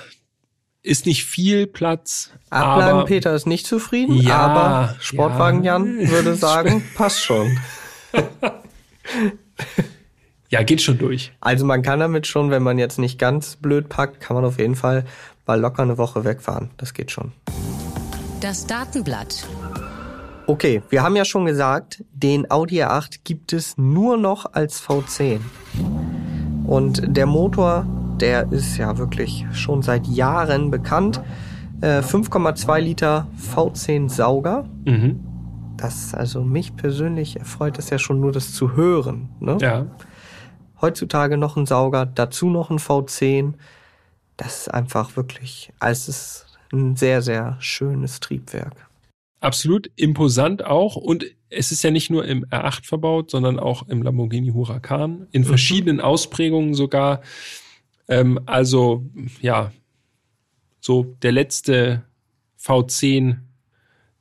Speaker 3: ist nicht viel Platz.
Speaker 1: Abladen
Speaker 3: aber
Speaker 1: Peter ist nicht zufrieden,
Speaker 3: Ja,
Speaker 1: aber Sportwagen
Speaker 3: ja.
Speaker 1: Jan würde sagen, passt schon.
Speaker 3: ja, geht schon durch.
Speaker 1: Also man kann damit schon, wenn man jetzt nicht ganz blöd packt, kann man auf jeden Fall mal locker eine Woche wegfahren. Das geht schon.
Speaker 4: Das Datenblatt.
Speaker 1: Okay, wir haben ja schon gesagt, den Audi R8 gibt es nur noch als V10. Und der Motor, der ist ja wirklich schon seit Jahren bekannt. Äh, 5,2 Liter V10 Sauger.
Speaker 3: Mhm.
Speaker 1: Das, also mich persönlich erfreut es ja schon nur, das zu hören. Ne?
Speaker 3: Ja.
Speaker 1: Heutzutage noch ein Sauger, dazu noch ein V10. Das ist einfach wirklich, also es ist ein sehr, sehr schönes Triebwerk.
Speaker 3: Absolut imposant auch. Und es ist ja nicht nur im R8 verbaut, sondern auch im Lamborghini Huracan. In verschiedenen Ausprägungen sogar. Ähm, also, ja, so der letzte V10,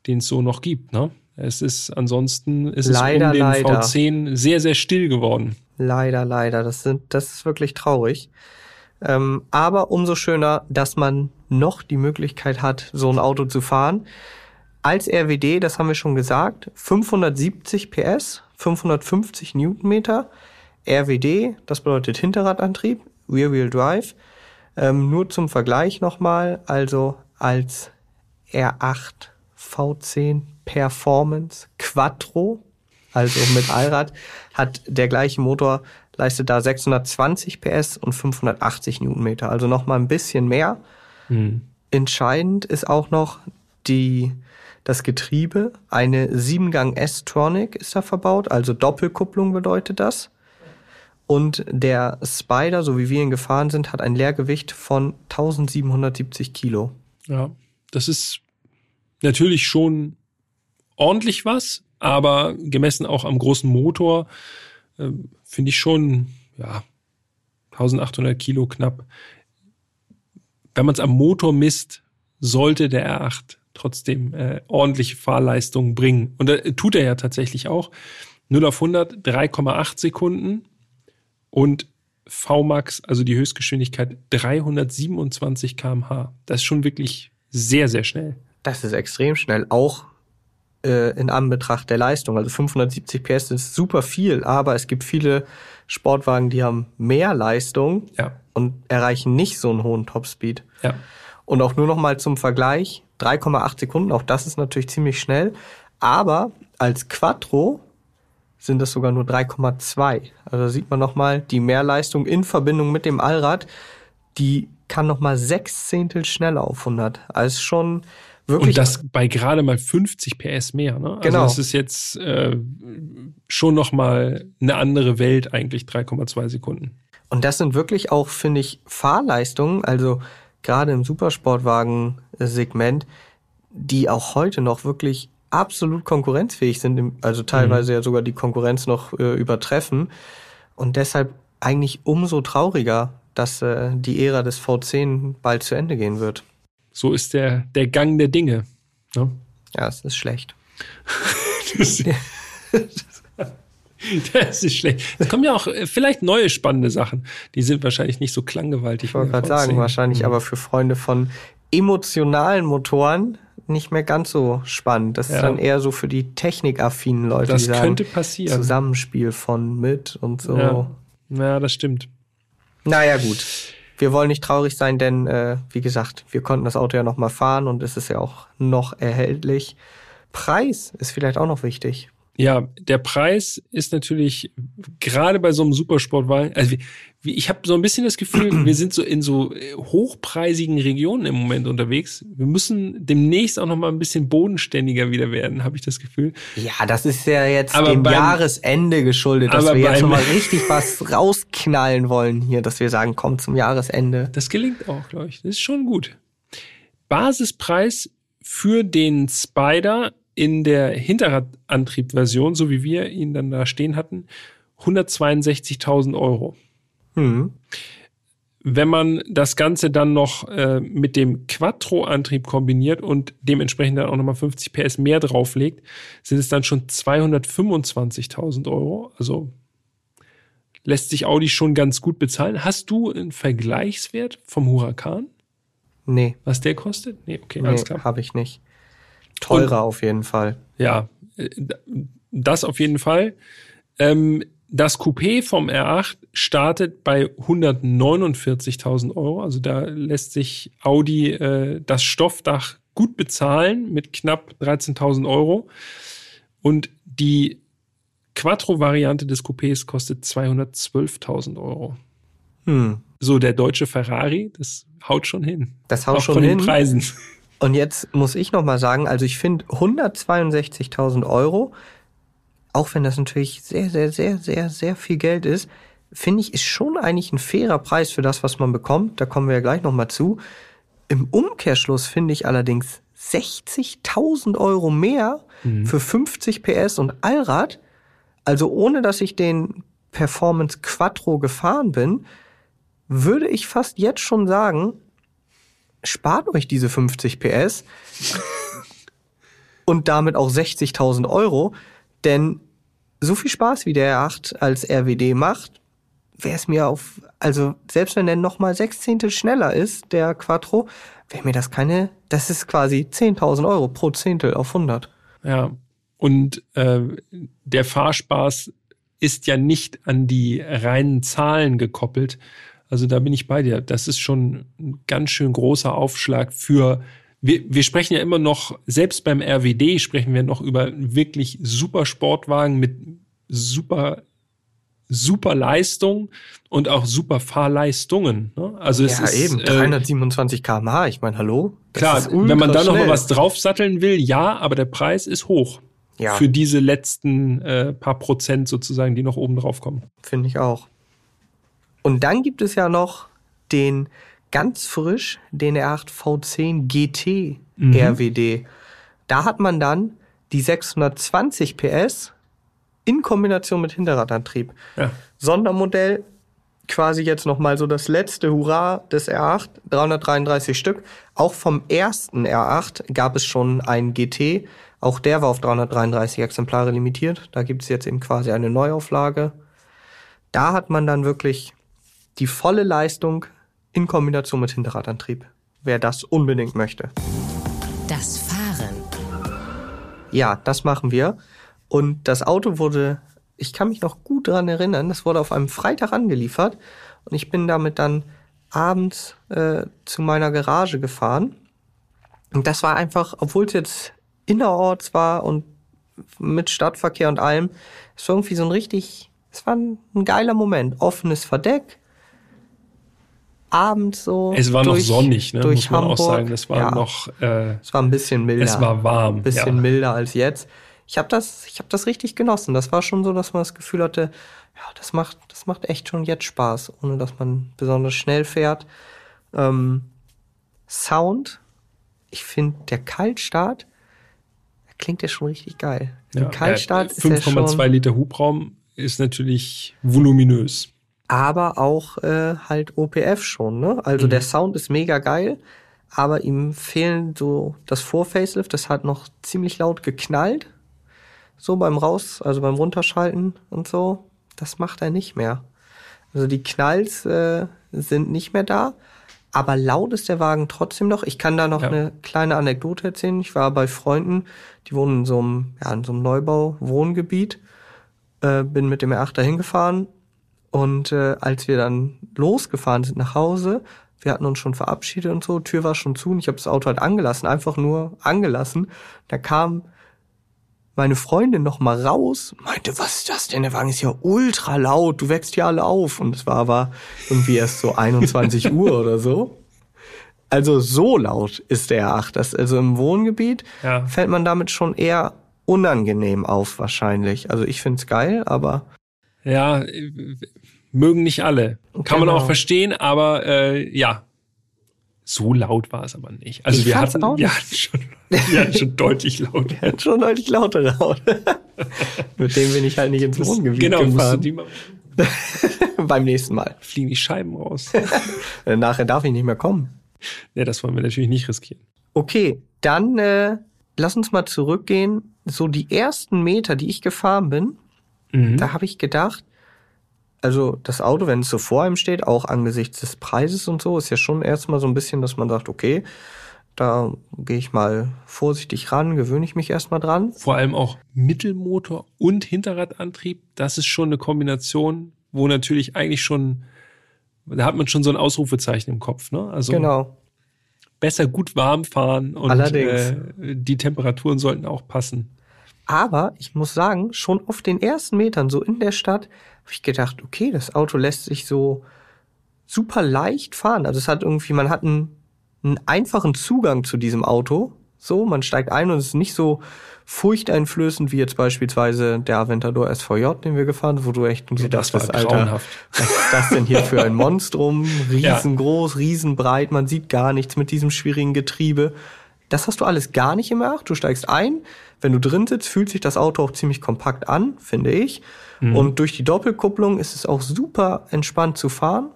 Speaker 3: den es so noch gibt, ne? Es ist ansonsten ist
Speaker 1: Leider,
Speaker 3: es um den
Speaker 1: leider.
Speaker 3: V10 sehr, sehr still geworden.
Speaker 1: Leider, leider. Das, sind, das ist wirklich traurig. Ähm, aber umso schöner, dass man noch die Möglichkeit hat, so ein Auto zu fahren. Als RWD, das haben wir schon gesagt, 570 PS, 550 Newtonmeter. RWD, das bedeutet Hinterradantrieb, Rear Wheel Drive. Ähm, nur zum Vergleich nochmal, also als R8 V10 Performance Quattro, also mit Allrad, hat der gleiche Motor, leistet da 620 PS und 580 Newtonmeter, also nochmal ein bisschen mehr. Mhm. Entscheidend ist auch noch die, das Getriebe. Eine 7-Gang S-Tronic ist da verbaut, also Doppelkupplung bedeutet das. Und der Spider, so wie wir ihn gefahren sind, hat ein Leergewicht von 1770 Kilo.
Speaker 3: Ja, das ist natürlich schon ordentlich was, aber gemessen auch am großen Motor äh, finde ich schon, ja, 1800 Kilo knapp. Wenn man es am Motor misst, sollte der R8 trotzdem äh, ordentliche Fahrleistungen bringen. Und äh, tut er ja tatsächlich auch. 0 auf 100, 3,8 Sekunden und VMAX, also die Höchstgeschwindigkeit 327 km/h. Das ist schon wirklich sehr, sehr schnell.
Speaker 1: Das ist extrem schnell, auch äh, in Anbetracht der Leistung. Also 570 PS ist super viel, aber es gibt viele Sportwagen, die haben mehr Leistung
Speaker 3: ja.
Speaker 1: und erreichen nicht so einen hohen Topspeed.
Speaker 3: Ja.
Speaker 1: Und auch nur noch mal zum Vergleich, 3,8 Sekunden, auch das ist natürlich ziemlich schnell, aber als Quattro sind das sogar nur 3,2. Also da sieht man nochmal die Mehrleistung in Verbindung mit dem Allrad, die kann nochmal sechs Zehntel schneller auf 100. Also schon wirklich.
Speaker 3: Und das bei gerade mal 50 PS mehr. Ne? Also
Speaker 1: genau.
Speaker 3: das ist jetzt äh, schon nochmal eine andere Welt eigentlich, 3,2 Sekunden.
Speaker 1: Und das sind wirklich auch, finde ich, Fahrleistungen, also gerade im Supersportwagen-Segment, die auch heute noch wirklich absolut konkurrenzfähig sind, also teilweise mhm. ja sogar die Konkurrenz noch äh, übertreffen. Und deshalb eigentlich umso trauriger, dass äh, die Ära des V10 bald zu Ende gehen wird.
Speaker 3: So ist der, der Gang der Dinge. Ne?
Speaker 1: Ja, es ist schlecht.
Speaker 3: das, das ist schlecht. Es kommen ja auch äh, vielleicht neue spannende Sachen. Die sind wahrscheinlich nicht so klanggewaltig.
Speaker 1: Ich wollte gerade sagen, wahrscheinlich mhm. aber für Freunde von emotionalen Motoren nicht mehr ganz so spannend. Das ja. ist dann eher so für die technikaffinen Leute,
Speaker 3: das
Speaker 1: die sagen,
Speaker 3: könnte passieren.
Speaker 1: Zusammenspiel von mit und so.
Speaker 3: Ja. ja, das stimmt.
Speaker 1: Naja, gut. Wir wollen nicht traurig sein, denn äh, wie gesagt, wir konnten das Auto ja noch mal fahren und es ist ja auch noch erhältlich. Preis ist vielleicht auch noch wichtig.
Speaker 3: Ja, der Preis ist natürlich gerade bei so einem Supersportwagen, also ich habe so ein bisschen das Gefühl, wir sind so in so äh, hochpreisigen Regionen im Moment unterwegs. Wir müssen demnächst auch noch mal ein bisschen bodenständiger wieder werden, habe ich das Gefühl.
Speaker 1: Ja, das ist ja jetzt aber dem beim, Jahresende geschuldet, dass wir jetzt schon mal richtig was rausknallen wollen hier, dass wir sagen, komm zum Jahresende.
Speaker 3: Das gelingt auch, glaube ich. Das ist schon gut. Basispreis für den Spider in der Hinterradantriebversion, so wie wir ihn dann da stehen hatten, 162.000 Euro.
Speaker 1: Hm.
Speaker 3: Wenn man das Ganze dann noch äh, mit dem Quattro-Antrieb kombiniert und dementsprechend dann auch nochmal 50 PS mehr drauflegt, sind es dann schon 225.000 Euro. Also lässt sich Audi schon ganz gut bezahlen. Hast du einen Vergleichswert vom Huracan?
Speaker 1: Nee.
Speaker 3: Was der kostet? Nee, okay,
Speaker 1: nee, alles klar. Habe ich nicht. Teurer Und, auf jeden Fall.
Speaker 3: Ja, das auf jeden Fall. Ähm, das Coupé vom R8 startet bei 149.000 Euro. Also da lässt sich Audi äh, das Stoffdach gut bezahlen mit knapp 13.000 Euro. Und die Quattro-Variante des Coupés kostet 212.000 Euro.
Speaker 1: Hm.
Speaker 3: So, der deutsche Ferrari, das haut schon hin.
Speaker 1: Das haut
Speaker 3: Auch
Speaker 1: schon
Speaker 3: von
Speaker 1: hin.
Speaker 3: Den Preisen.
Speaker 1: Und jetzt muss ich noch mal sagen, also ich finde 162.000 Euro, auch wenn das natürlich sehr, sehr, sehr, sehr, sehr viel Geld ist, finde ich, ist schon eigentlich ein fairer Preis für das, was man bekommt. Da kommen wir ja gleich noch mal zu. Im Umkehrschluss finde ich allerdings 60.000 Euro mehr mhm. für 50 PS und Allrad. Also ohne, dass ich den Performance Quattro gefahren bin, würde ich fast jetzt schon sagen, spart euch diese 50 PS und damit auch 60.000 Euro, denn so viel Spaß wie der R8 als RWD macht, wäre es mir auf, also selbst wenn der nochmal sechs Zehntel schneller ist, der Quattro, wäre mir das keine, das ist quasi 10.000 Euro pro Zehntel auf 100.
Speaker 3: Ja, und äh, der Fahrspaß ist ja nicht an die reinen Zahlen gekoppelt. Also da bin ich bei dir. Das ist schon ein ganz schön großer Aufschlag für wir, wir sprechen ja immer noch, selbst beim RWD sprechen wir noch über wirklich super Sportwagen mit super, super Leistung und auch super Fahrleistungen. Ne? Also es
Speaker 1: ja,
Speaker 3: ist,
Speaker 1: eben, 327 kmh, ich meine, hallo?
Speaker 3: Das klar, wenn man da noch mal was draufsatteln will, ja, aber der Preis ist hoch. Ja. Für diese letzten äh, paar Prozent sozusagen, die noch oben drauf kommen.
Speaker 1: Finde ich auch. Und dann gibt es ja noch den ganz frisch den R8 V10 GT mhm. RWD. Da hat man dann die 620 PS in Kombination mit Hinterradantrieb. Ja. Sondermodell, quasi jetzt nochmal so das letzte Hurra des R8, 333 Stück. Auch vom ersten R8 gab es schon einen GT. Auch der war auf 333 Exemplare limitiert. Da gibt es jetzt eben quasi eine Neuauflage. Da hat man dann wirklich die volle Leistung in Kombination mit Hinterradantrieb, wer das unbedingt möchte.
Speaker 4: Das Fahren.
Speaker 1: Ja, das machen wir. Und das Auto wurde, ich kann mich noch gut daran erinnern, das wurde auf einem Freitag angeliefert und ich bin damit dann abends äh, zu meiner Garage gefahren. Und das war einfach, obwohl es jetzt innerorts war und mit Stadtverkehr und allem, es war irgendwie so ein richtig, es war ein, ein geiler Moment. Offenes Verdeck, abends so.
Speaker 3: Es war durch, noch sonnig, ne? muss man Hamburg. auch sagen. Es war ja. noch.
Speaker 1: Äh, es war ein bisschen milder.
Speaker 3: Es war warm.
Speaker 1: Ein bisschen ja. milder als jetzt. Ich habe das, ich habe das richtig genossen. Das war schon so, dass man das Gefühl hatte, ja, das macht, das macht echt schon jetzt Spaß, ohne dass man besonders schnell fährt. Ähm, Sound, ich finde der Kaltstart, der klingt ja schon richtig geil.
Speaker 3: Ja, Kaltstart äh, 5,2 Liter Hubraum ist natürlich voluminös
Speaker 1: aber auch äh, halt OPF schon. Ne? Also mhm. der Sound ist mega geil, aber ihm fehlen so das Vorfacelift, das hat noch ziemlich laut geknallt, so beim Raus, also beim Runterschalten und so. Das macht er nicht mehr. Also die Knalls äh, sind nicht mehr da, aber laut ist der Wagen trotzdem noch. Ich kann da noch ja. eine kleine Anekdote erzählen. Ich war bei Freunden, die wohnen in so einem, ja, in so einem Neubau-Wohngebiet. Äh, bin mit dem R8 da hingefahren und äh, als wir dann losgefahren sind nach Hause, wir hatten uns schon verabschiedet und so, Tür war schon zu und ich habe das Auto halt angelassen, einfach nur angelassen. Da kam meine Freundin noch mal raus, meinte, was ist das denn? Der Wagen ist ja ultra laut, du wächst ja alle auf. Und es war aber irgendwie erst so 21 Uhr oder so. Also so laut ist der R8. Das, also im Wohngebiet ja. fällt man damit schon eher unangenehm auf wahrscheinlich. Also ich find's geil, aber
Speaker 3: ja, mögen nicht alle. Kann genau. man auch verstehen, aber äh, ja, so laut war es aber nicht. Also ich wir hatten, auch wir hatten schon, wir hatten schon deutlich laut.
Speaker 1: Wir hatten schon deutlich lauter laut. Mit dem bin ich halt nicht ins Wohngebiet genau, gefahren. Genau, Beim nächsten Mal.
Speaker 3: Fliegen die Scheiben raus.
Speaker 1: Nachher darf ich nicht mehr kommen.
Speaker 3: Ja, das wollen wir natürlich nicht riskieren.
Speaker 1: Okay, dann äh, lass uns mal zurückgehen. So die ersten Meter, die ich gefahren bin, Mhm. Da habe ich gedacht, also das Auto, wenn es so vor einem steht, auch angesichts des Preises und so, ist ja schon erstmal so ein bisschen, dass man sagt, okay, da gehe ich mal vorsichtig ran, gewöhne ich mich erstmal dran.
Speaker 3: Vor allem auch Mittelmotor und Hinterradantrieb, das ist schon eine Kombination, wo natürlich eigentlich schon, da hat man schon so ein Ausrufezeichen im Kopf, ne?
Speaker 1: Also genau.
Speaker 3: besser gut warm fahren und Allerdings. Äh, die Temperaturen sollten auch passen.
Speaker 1: Aber ich muss sagen, schon auf den ersten Metern so in der Stadt habe ich gedacht, okay, das Auto lässt sich so super leicht fahren. Also es hat irgendwie, man hat einen, einen einfachen Zugang zu diesem Auto. So, man steigt ein und es ist nicht so furchteinflößend wie jetzt beispielsweise der Aventador SVJ, den wir gefahren wo du echt
Speaker 3: so das war Alter, grauenhaft.
Speaker 1: was ist das denn hier für ein Monstrum? Riesengroß, ja. riesenbreit, man sieht gar nichts mit diesem schwierigen Getriebe. Das hast du alles gar nicht im R8. Du steigst ein, wenn du drin sitzt, fühlt sich das Auto auch ziemlich kompakt an, finde ich. Mhm. Und durch die Doppelkupplung ist es auch super entspannt zu fahren.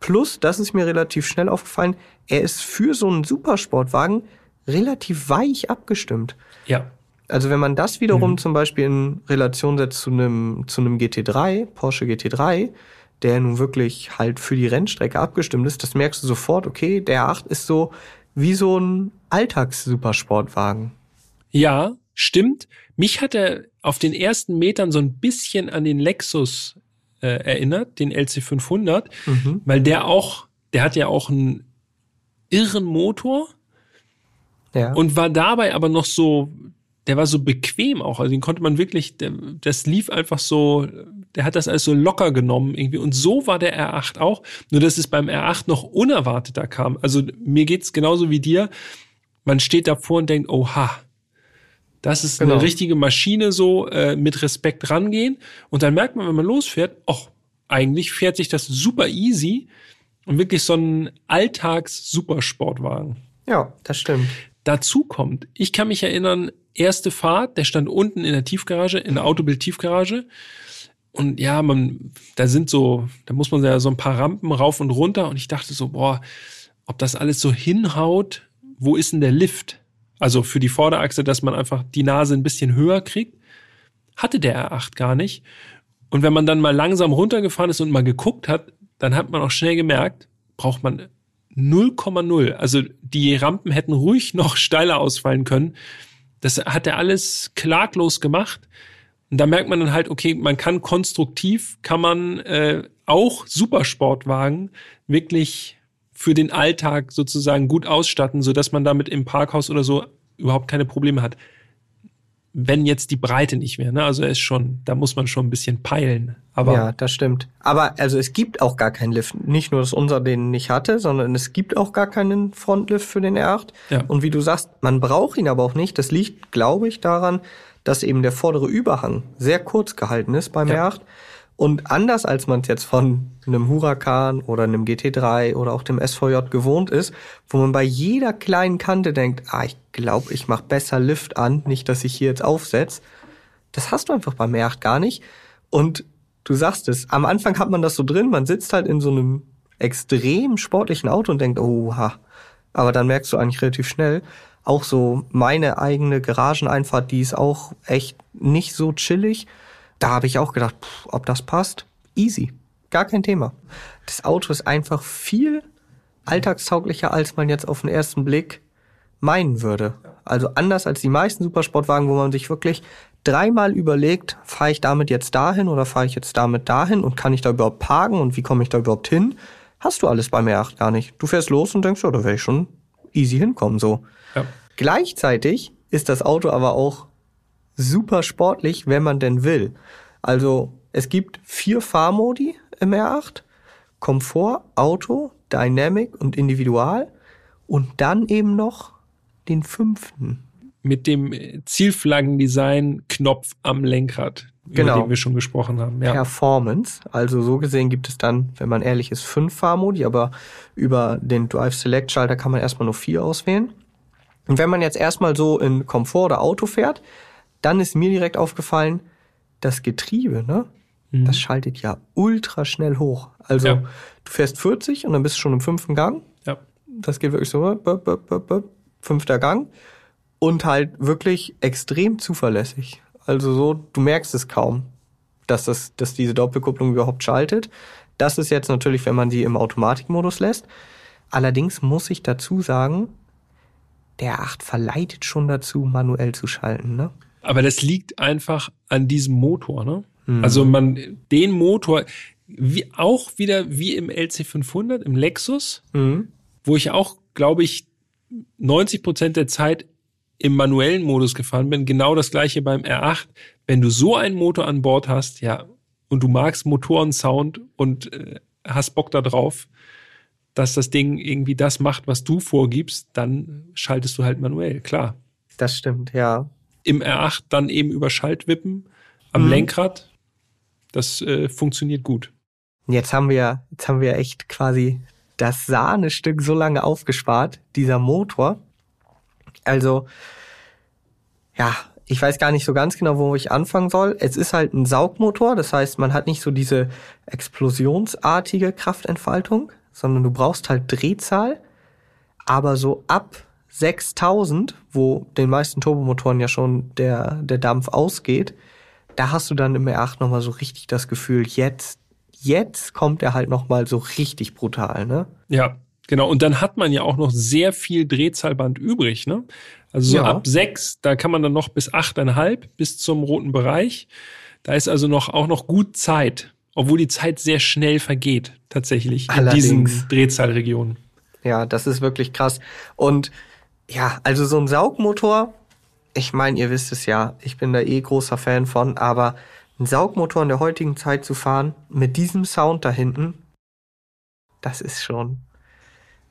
Speaker 1: Plus, das ist mir relativ schnell aufgefallen, er ist für so einen Supersportwagen relativ weich abgestimmt.
Speaker 3: Ja.
Speaker 1: Also wenn man das wiederum mhm. zum Beispiel in Relation setzt zu einem, zu einem GT3, Porsche GT3, der nun wirklich halt für die Rennstrecke abgestimmt ist, das merkst du sofort, okay, der 8 ist so wie so ein Alltags-Supersportwagen.
Speaker 3: Ja, stimmt. Mich hat er auf den ersten Metern so ein bisschen an den Lexus äh, erinnert, den LC500, mhm. weil der auch, der hat ja auch einen irren Motor ja. und war dabei aber noch so, der war so bequem auch. Also den konnte man wirklich, der, das lief einfach so, der hat das alles so locker genommen irgendwie. Und so war der R8 auch. Nur dass es beim R8 noch unerwarteter kam. Also mir geht's genauso wie dir. Man steht davor und denkt, oha, das ist genau. eine richtige Maschine so äh, mit Respekt rangehen. Und dann merkt man, wenn man losfährt, ach, eigentlich fährt sich das super easy und wirklich so ein Alltags-Supersportwagen.
Speaker 1: Ja, das stimmt.
Speaker 3: Dazu kommt, ich kann mich erinnern, erste Fahrt, der stand unten in der Tiefgarage, in der Autobild-Tiefgarage. Und ja, man, da sind so, da muss man ja so ein paar Rampen rauf und runter. Und ich dachte so, boah, ob das alles so hinhaut, wo ist denn der Lift? Also für die Vorderachse, dass man einfach die Nase ein bisschen höher kriegt. Hatte der R8 gar nicht. Und wenn man dann mal langsam runtergefahren ist und mal geguckt hat, dann hat man auch schnell gemerkt, braucht man 0,0. Also die Rampen hätten ruhig noch steiler ausfallen können. Das hat er alles klaglos gemacht. Und da merkt man dann halt, okay, man kann konstruktiv, kann man äh, auch Supersportwagen wirklich für den Alltag sozusagen gut ausstatten, so dass man damit im Parkhaus oder so überhaupt keine Probleme hat. Wenn jetzt die Breite nicht wäre, ne? Also er ist schon, da muss man schon ein bisschen peilen. Aber
Speaker 1: ja, das stimmt. Aber also es gibt auch gar keinen Lift. Nicht nur, dass unser den nicht hatte, sondern es gibt auch gar keinen Frontlift für den R8. Ja. Und wie du sagst, man braucht ihn aber auch nicht. Das liegt, glaube ich, daran, dass eben der vordere Überhang sehr kurz gehalten ist beim ja. R8 und anders als man es jetzt von einem Huracan oder einem GT3 oder auch dem SVJ gewohnt ist, wo man bei jeder kleinen Kante denkt, ah, ich glaube, ich mache besser Lift an, nicht, dass ich hier jetzt aufsetze. Das hast du einfach beim R8 gar nicht. Und du sagst es, am Anfang hat man das so drin, man sitzt halt in so einem extrem sportlichen Auto und denkt, oha. Aber dann merkst du eigentlich relativ schnell, auch so meine eigene Garageneinfahrt, die ist auch echt nicht so chillig da habe ich auch gedacht, pff, ob das passt, easy, gar kein Thema. Das Auto ist einfach viel alltagstauglicher, als man jetzt auf den ersten Blick meinen würde. Also anders als die meisten Supersportwagen, wo man sich wirklich dreimal überlegt, fahre ich damit jetzt dahin oder fahre ich jetzt damit dahin und kann ich da überhaupt parken und wie komme ich da überhaupt hin? Hast du alles beim R8 gar nicht. Du fährst los und denkst, ja, da werde ich schon easy hinkommen so. Ja. Gleichzeitig ist das Auto aber auch super sportlich, wenn man denn will. Also es gibt vier Fahrmodi im R8. Komfort, Auto, Dynamic und Individual. Und dann eben noch den fünften.
Speaker 3: Mit dem Zielflaggendesign-Knopf am Lenkrad, genau. über den wir schon gesprochen haben.
Speaker 1: Ja. Performance. Also so gesehen gibt es dann, wenn man ehrlich ist, fünf Fahrmodi, aber über den Drive Select Schalter kann man erstmal nur vier auswählen. Und wenn man jetzt erstmal so in Komfort oder Auto fährt, dann ist mir direkt aufgefallen, das Getriebe, ne? Mhm. Das schaltet ja ultra schnell hoch. Also ja. du fährst 40 und dann bist du schon im fünften Gang. Ja. Das geht wirklich so, bop, bop, bop, fünfter Gang. Und halt wirklich extrem zuverlässig. Also so, du merkst es kaum, dass, das, dass diese Doppelkupplung überhaupt schaltet. Das ist jetzt natürlich, wenn man die im Automatikmodus lässt. Allerdings muss ich dazu sagen, der 8 verleitet schon dazu, manuell zu schalten. Ne?
Speaker 3: Aber das liegt einfach an diesem Motor, ne? Mhm. Also man, den Motor, wie, auch wieder wie im LC500, im Lexus, mhm. wo ich auch, glaube ich, 90 Prozent der Zeit im manuellen Modus gefahren bin. Genau das gleiche beim R8. Wenn du so einen Motor an Bord hast, ja, und du magst Motorensound und äh, hast Bock da drauf, dass das Ding irgendwie das macht, was du vorgibst, dann schaltest du halt manuell, klar.
Speaker 1: Das stimmt, ja
Speaker 3: im R8 dann eben über Schaltwippen am mhm. Lenkrad. Das äh, funktioniert gut.
Speaker 1: Jetzt haben wir, jetzt haben wir echt quasi das Sahnestück so lange aufgespart, dieser Motor. Also, ja, ich weiß gar nicht so ganz genau, wo ich anfangen soll. Es ist halt ein Saugmotor, das heißt, man hat nicht so diese explosionsartige Kraftentfaltung, sondern du brauchst halt Drehzahl. Aber so ab 6000, wo den meisten Turbomotoren ja schon der, der Dampf ausgeht, da hast du dann im R8 nochmal so richtig das Gefühl, jetzt, jetzt kommt er halt nochmal so richtig brutal, ne?
Speaker 3: Ja, Genau, und dann hat man ja auch noch sehr viel Drehzahlband übrig, ne? Also so
Speaker 1: Ja.
Speaker 3: ab sechs, da kann man dann noch bis achteinhalb, bis zum roten Bereich. Da ist also noch auch noch gut Zeit, obwohl die Zeit sehr schnell vergeht, tatsächlich, in
Speaker 1: Allerdings.
Speaker 3: diesen Drehzahlregionen.
Speaker 1: Ja, das ist wirklich krass. Und ja, also so ein Saugmotor, ich meine, ihr wisst es ja, ich bin da eh großer Fan von, aber ein Saugmotor in der heutigen Zeit zu fahren, mit diesem Sound da hinten, das ist schon,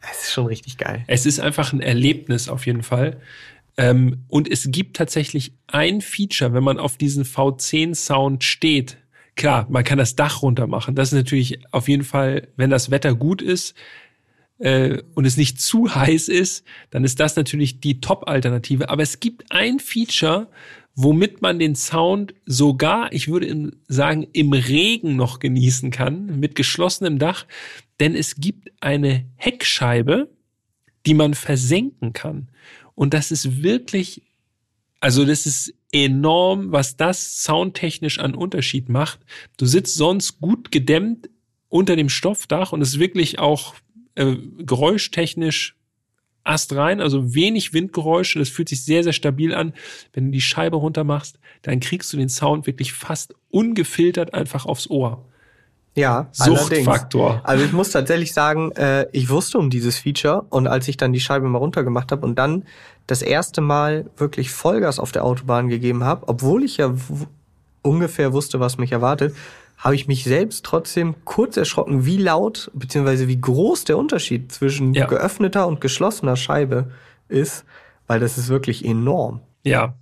Speaker 1: das ist schon richtig geil.
Speaker 3: Es ist einfach ein Erlebnis auf jeden Fall. Ähm, und es gibt tatsächlich ein Feature, wenn man auf diesen V10-Sound steht. Klar, man kann das Dach runter machen. Das ist natürlich auf jeden Fall, wenn das Wetter gut ist äh, und es nicht zu heiß ist, dann ist das natürlich die Top-Alternative. Aber es gibt ein Feature, womit man den Sound sogar, ich würde sagen, im Regen noch genießen kann, mit geschlossenem Dach. Denn es gibt eine Heckscheibe, die man versenken kann. Und das ist wirklich, also das ist enorm, was das soundtechnisch an Unterschied macht. Du sitzt sonst gut gedämmt unter dem Stoffdach und es ist wirklich auch äh, geräuschtechnisch astrein, also wenig Windgeräusche. Das fühlt sich sehr, sehr stabil an. Wenn du die Scheibe runter machst, dann kriegst du den Sound wirklich fast ungefiltert einfach aufs Ohr.
Speaker 1: Ja, allerdings.
Speaker 3: Suchtfaktor.
Speaker 1: Also ich muss tatsächlich sagen, äh, ich wusste um dieses Feature und als ich dann die Scheibe mal runtergemacht habe und dann das erste Mal wirklich Vollgas auf der Autobahn gegeben habe, obwohl ich ja ungefähr wusste, was mich erwartet, habe ich mich selbst trotzdem kurz erschrocken, wie laut beziehungsweise wie groß der Unterschied zwischen
Speaker 3: Ja.
Speaker 1: geöffneter und geschlossener Scheibe ist, weil das ist wirklich enorm.
Speaker 3: Ja.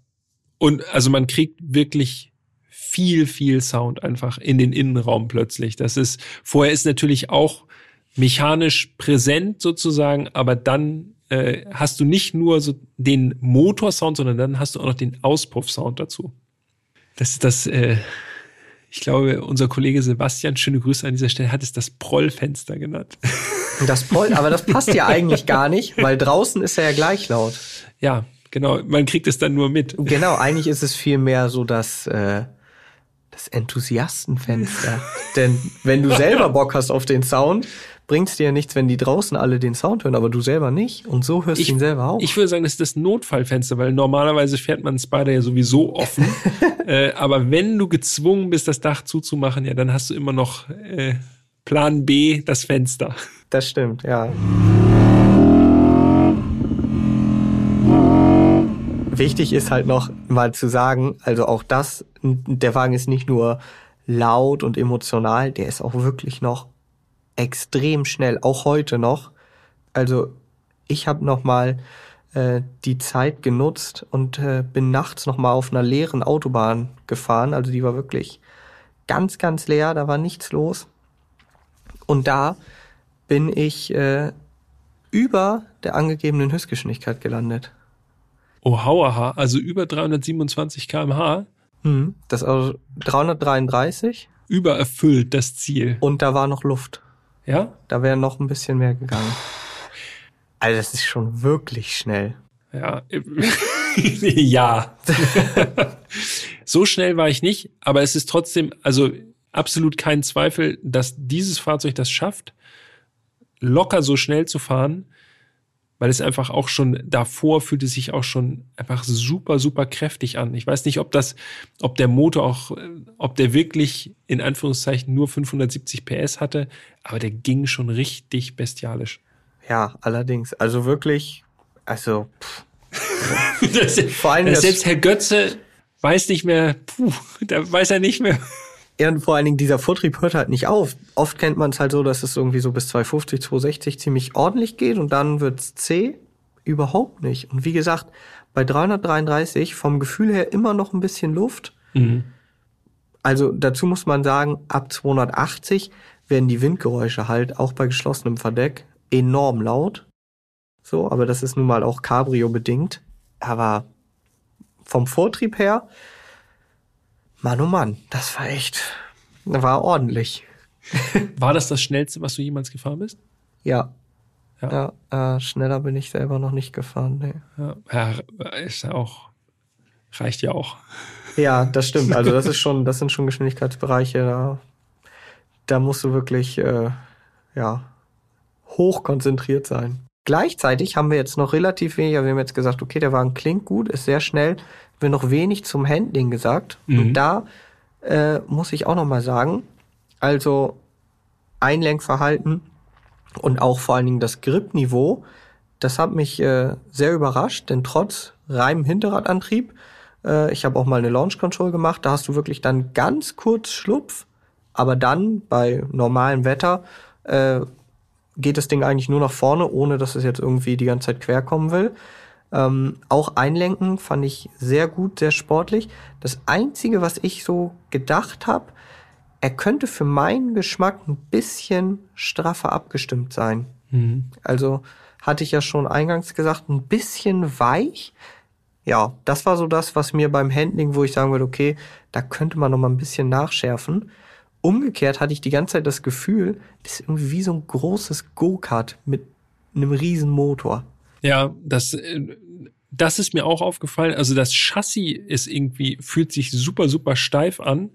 Speaker 3: Und also man kriegt wirklich viel, viel Sound einfach in den Innenraum plötzlich. Das ist, vorher ist natürlich auch mechanisch präsent sozusagen, aber dann äh, hast du nicht nur so den Motorsound, sondern dann hast du auch noch den Auspuffsound dazu. Das ist das, äh, ich glaube, unser Kollege Sebastian, schöne Grüße an dieser Stelle, hat es das Prollfenster genannt.
Speaker 1: Das Poll, aber das passt ja eigentlich gar nicht, weil draußen ist er ja gleich laut.
Speaker 3: ja, genau, man kriegt es dann nur mit.
Speaker 1: Genau, eigentlich ist es vielmehr so das, äh, das Enthusiastenfenster. Denn wenn du selber Bock hast auf den Sound, bringt's dir ja nichts, wenn die draußen alle den Sound hören, aber du selber nicht. Und so hörst du ihn selber auch.
Speaker 3: Ich würde sagen, das ist das Notfallfenster, weil normalerweise fährt man einen Spider ja sowieso offen. äh, aber wenn du gezwungen bist, das Dach zuzumachen, ja, dann hast du immer noch äh, Plan B, das Fenster.
Speaker 1: das stimmt, ja. Wichtig ist halt noch mal zu sagen, also auch das, der Wagen ist nicht nur laut und emotional, der ist auch wirklich noch extrem schnell, auch heute noch. Also ich habe noch mal äh, die Zeit genutzt und äh, bin nachts noch mal auf einer leeren Autobahn gefahren. Also die war wirklich ganz, ganz leer, da war nichts los. Und da bin ich äh, über der angegebenen Höchstgeschwindigkeit gelandet.
Speaker 3: Oh, hauaha, also über 327 kmh,
Speaker 1: Hm. Das also 333
Speaker 3: übererfüllt das Ziel.
Speaker 1: und da war noch Luft.
Speaker 3: Ja?
Speaker 1: Da wäre noch ein bisschen mehr gegangen. Also das ist schon wirklich schnell.
Speaker 3: Ja. ja. so schnell war ich nicht, aber es ist trotzdem, also absolut kein Zweifel, dass dieses Fahrzeug das schafft, locker so schnell zu fahren, weil es einfach auch schon davor fühlte sich auch schon einfach super, super kräftig an. Ich weiß nicht, ob das, ob der Motor auch, äh, ob der wirklich in Anführungszeichen nur 570 PS hatte, aber der ging schon richtig bestialisch.
Speaker 1: Ja, allerdings. Also wirklich, also pff,
Speaker 3: Das,
Speaker 1: Vor allem
Speaker 3: das- selbst Herr Götze weiß nicht mehr, puh, da weiß er nicht mehr.
Speaker 1: Ja, und vor allen Dingen dieser Vortrieb hört halt nicht auf. Oft kennt man es halt so, dass es irgendwie so bis 250, 260 ziemlich ordentlich geht und dann wird's zäh. Überhaupt nicht. Und wie gesagt, bei 333 vom Gefühl her immer noch ein bisschen Luft. Also dazu muss man sagen, ab 280 werden die Windgeräusche halt auch bei geschlossenem Verdeck enorm laut. So, aber das ist nun mal auch Cabrio bedingt. Aber vom Vortrieb her, Mann oh Mann, das war echt, war ordentlich.
Speaker 3: War das das schnellste, was du jemals gefahren bist?
Speaker 1: Ja.
Speaker 3: Ja.
Speaker 1: Ja, äh, schneller bin ich selber noch nicht gefahren. Nee.
Speaker 3: Ja, ist ja auch, reicht ja auch.
Speaker 1: Ja, das stimmt. Also das ist schon, das sind schon Geschwindigkeitsbereiche, da, da musst du wirklich, äh, ja, hochkonzentriert sein. Gleichzeitig haben wir jetzt noch relativ wenig, also wir haben jetzt gesagt, okay, der Wagen klingt gut, ist sehr schnell, wir noch wenig zum Handling gesagt. Mhm. Und da äh, muss ich auch noch mal sagen, also Einlenkverhalten und auch vor allen Dingen das Gripniveau, das hat mich äh, sehr überrascht, denn trotz reinem Hinterradantrieb, äh, ich habe auch mal eine Launch Control gemacht, da hast du wirklich dann ganz kurz Schlupf, aber dann bei normalem Wetter äh, geht das Ding eigentlich nur nach vorne, ohne dass es jetzt irgendwie die ganze Zeit quer kommen will. Ähm, auch Einlenken fand ich sehr gut, sehr sportlich. Das Einzige, was ich so gedacht habe, er könnte für meinen Geschmack ein bisschen straffer abgestimmt sein. Mhm. Also hatte ich ja schon eingangs gesagt, ein bisschen weich. Ja, das war so das, was mir beim Handling, wo ich sagen würde, okay, da könnte man noch mal ein bisschen nachschärfen. Umgekehrt hatte ich die ganze Zeit das Gefühl, das ist irgendwie wie so ein großes Go-Kart mit einem riesen Motor.
Speaker 3: Ja, das, äh, das ist mir auch aufgefallen. Also das Chassis ist irgendwie, fühlt sich super, super steif an.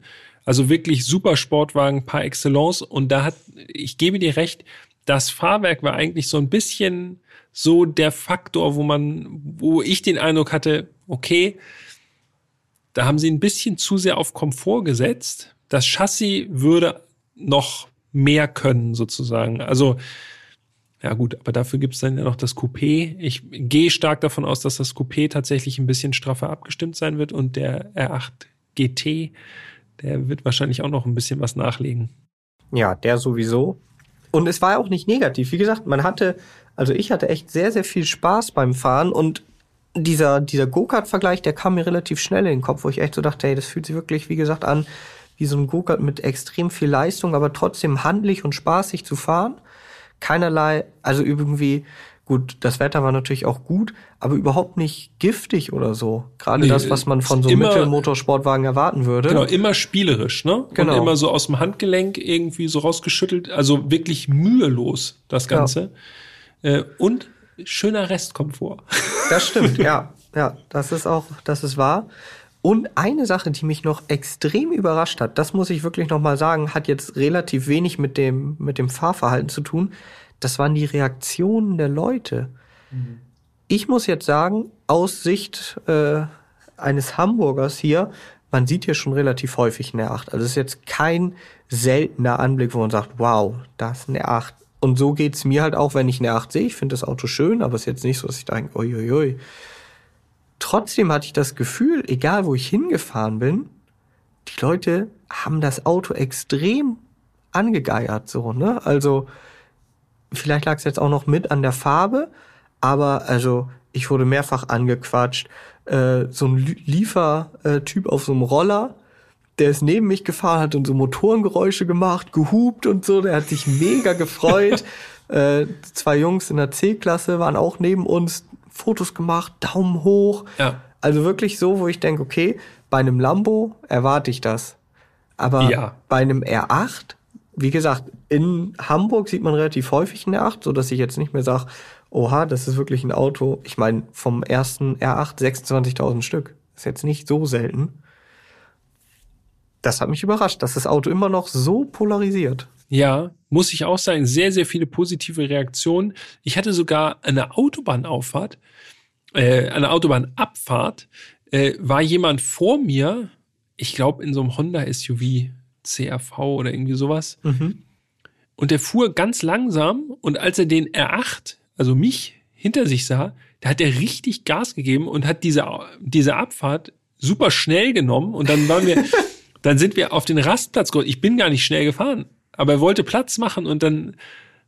Speaker 3: Also wirklich super Sportwagen par excellence. Und da hat, ich gebe dir recht, das Fahrwerk war eigentlich so ein bisschen so der Faktor, wo man, wo ich den Eindruck hatte, okay, da haben sie ein bisschen zu sehr auf Komfort gesetzt das Chassis würde noch mehr können, sozusagen. Also, ja gut, aber dafür gibt es dann ja noch das Coupé. Ich gehe stark davon aus, dass das Coupé tatsächlich ein bisschen straffer abgestimmt sein wird und der R8 GT, der wird wahrscheinlich auch noch ein bisschen was nachlegen.
Speaker 1: Ja, der sowieso. Und es war auch nicht negativ. Wie gesagt, man hatte, also ich hatte echt sehr, sehr viel Spaß beim Fahren und dieser, dieser Go-Kart-Vergleich, der kam mir relativ schnell in den Kopf, wo ich echt so dachte, hey, das fühlt sich wirklich, wie gesagt, an wie so ein Go-Kart mit extrem viel Leistung, aber trotzdem handlich und spaßig zu fahren. Keinerlei, also irgendwie, gut, das Wetter war natürlich auch gut, aber überhaupt nicht giftig oder so. Gerade nee, das, was man von so einem Mittelmotorsportwagen erwarten würde.
Speaker 3: Genau, immer spielerisch, ne? Genau. Und immer so aus dem Handgelenk irgendwie so rausgeschüttelt. Also wirklich mühelos, das Ganze. Ja. Äh, und schöner Restkomfort.
Speaker 1: Das stimmt, ja. Ja, das ist auch, das ist wahr. Und eine Sache, die mich noch extrem überrascht hat, das muss ich wirklich noch mal sagen, hat jetzt relativ wenig mit dem, mit dem Fahrverhalten zu tun. Das waren die Reaktionen der Leute. Mhm. Ich muss jetzt sagen, aus Sicht äh, eines Hamburgers hier, man sieht hier schon relativ häufig eine R8. Also es ist jetzt kein seltener Anblick, wo man sagt, wow, das ist eine R8. Und so geht's mir halt auch, wenn ich eine R8 sehe. Ich finde das Auto schön, aber es ist jetzt nicht so, dass ich denke, uiuiui. Ui, ui trotzdem hatte ich das Gefühl, egal wo ich hingefahren bin, die Leute haben das Auto extrem angegeiert, so, ne? Also, vielleicht lag es jetzt auch noch mit an der Farbe, aber also, ich wurde mehrfach angequatscht. Äh, so ein Liefertyp auf so einem Roller, der ist neben mich gefahren, hat und so Motorengeräusche gemacht, gehupt und so, der hat sich mega gefreut. äh, zwei Jungs in der C-Klasse waren auch neben uns, Fotos gemacht, Daumen hoch. Ja. Also wirklich so, wo ich denke, okay, bei einem Lambo erwarte ich das. Aber ja. bei einem R8, wie gesagt, in Hamburg sieht man relativ häufig einen R8, so dass ich jetzt nicht mehr sage, oha, das ist wirklich ein Auto. Ich meine, vom ersten R8 26.000 Stück. Ist jetzt nicht so selten. Das hat mich überrascht, dass das Auto immer noch so polarisiert.
Speaker 3: Ja, muss ich auch sagen, sehr, sehr viele positive Reaktionen. Ich hatte sogar eine Autobahnauffahrt, äh, eine Autobahnabfahrt, äh, war jemand vor mir, ich glaube in so einem Honda SUV, CRV oder irgendwie sowas. Mhm. Und der fuhr ganz langsam und als er den R8, also mich, hinter sich sah, da hat er richtig Gas gegeben und hat diese, diese Abfahrt super schnell genommen und dann waren wir, dann sind wir auf den Rastplatz gekommen. Ich bin gar nicht schnell gefahren aber er wollte Platz machen und dann